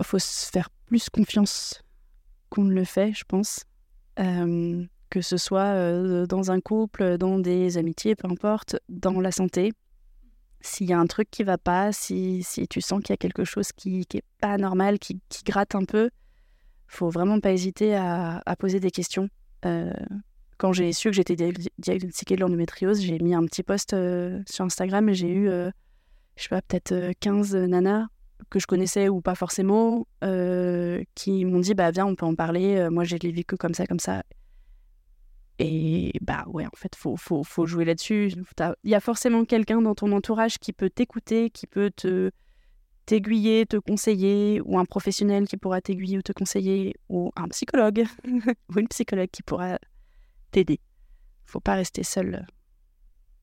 faut se faire plus confiance qu'on ne le fait, je pense. Euh, que ce soit euh, dans un couple, dans des amitiés, peu importe, dans la santé. S'il y a un truc qui va pas, si, si tu sens qu'il y a quelque chose qui, qui est pas normal, qui, qui gratte un peu, faut vraiment pas hésiter à, à poser des questions. Euh, quand j'ai su que j'étais dia- diagnostiquée de l'endométriose, j'ai mis un petit post sur Instagram et j'ai eu, je sais pas, peut-être euh, 15 nanas que je connaissais ou pas forcément, euh, qui m'ont dit, bah viens, on peut en parler, euh, moi j'ai l'ai vécu comme ça, comme ça. Et bah ouais, en fait, faut, faut, faut jouer là-dessus. Il y a forcément quelqu'un dans ton entourage qui peut t'écouter, qui peut te t'aiguiller, te conseiller, ou un professionnel qui pourra t'aiguiller ou te conseiller, ou un psychologue, ou une psychologue qui pourra t'aider. Faut pas rester seul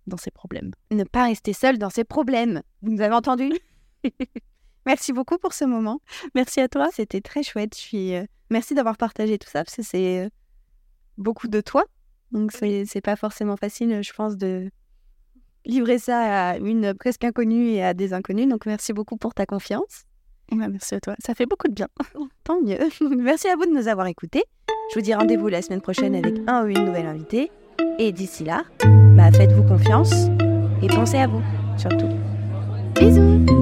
dans ses problèmes. Ne pas rester seul dans ses problèmes. Vous nous avez entendu? Merci beaucoup pour ce moment. Merci à toi. C'était très chouette. Je suis, euh, Merci d'avoir partagé tout ça parce que c'est euh, beaucoup de toi. Donc c'est pas forcément facile, je pense, de livrer ça à une presque inconnue et à des inconnus. Donc merci beaucoup pour ta confiance. Ouais, merci à toi. Ça fait beaucoup de bien. Tant mieux. merci à vous de nous avoir écoutés. Je vous dis rendez-vous la semaine prochaine avec un ou une nouvelle invitée. Et d'ici là, bah, faites-vous confiance et pensez à vous, surtout. Bisous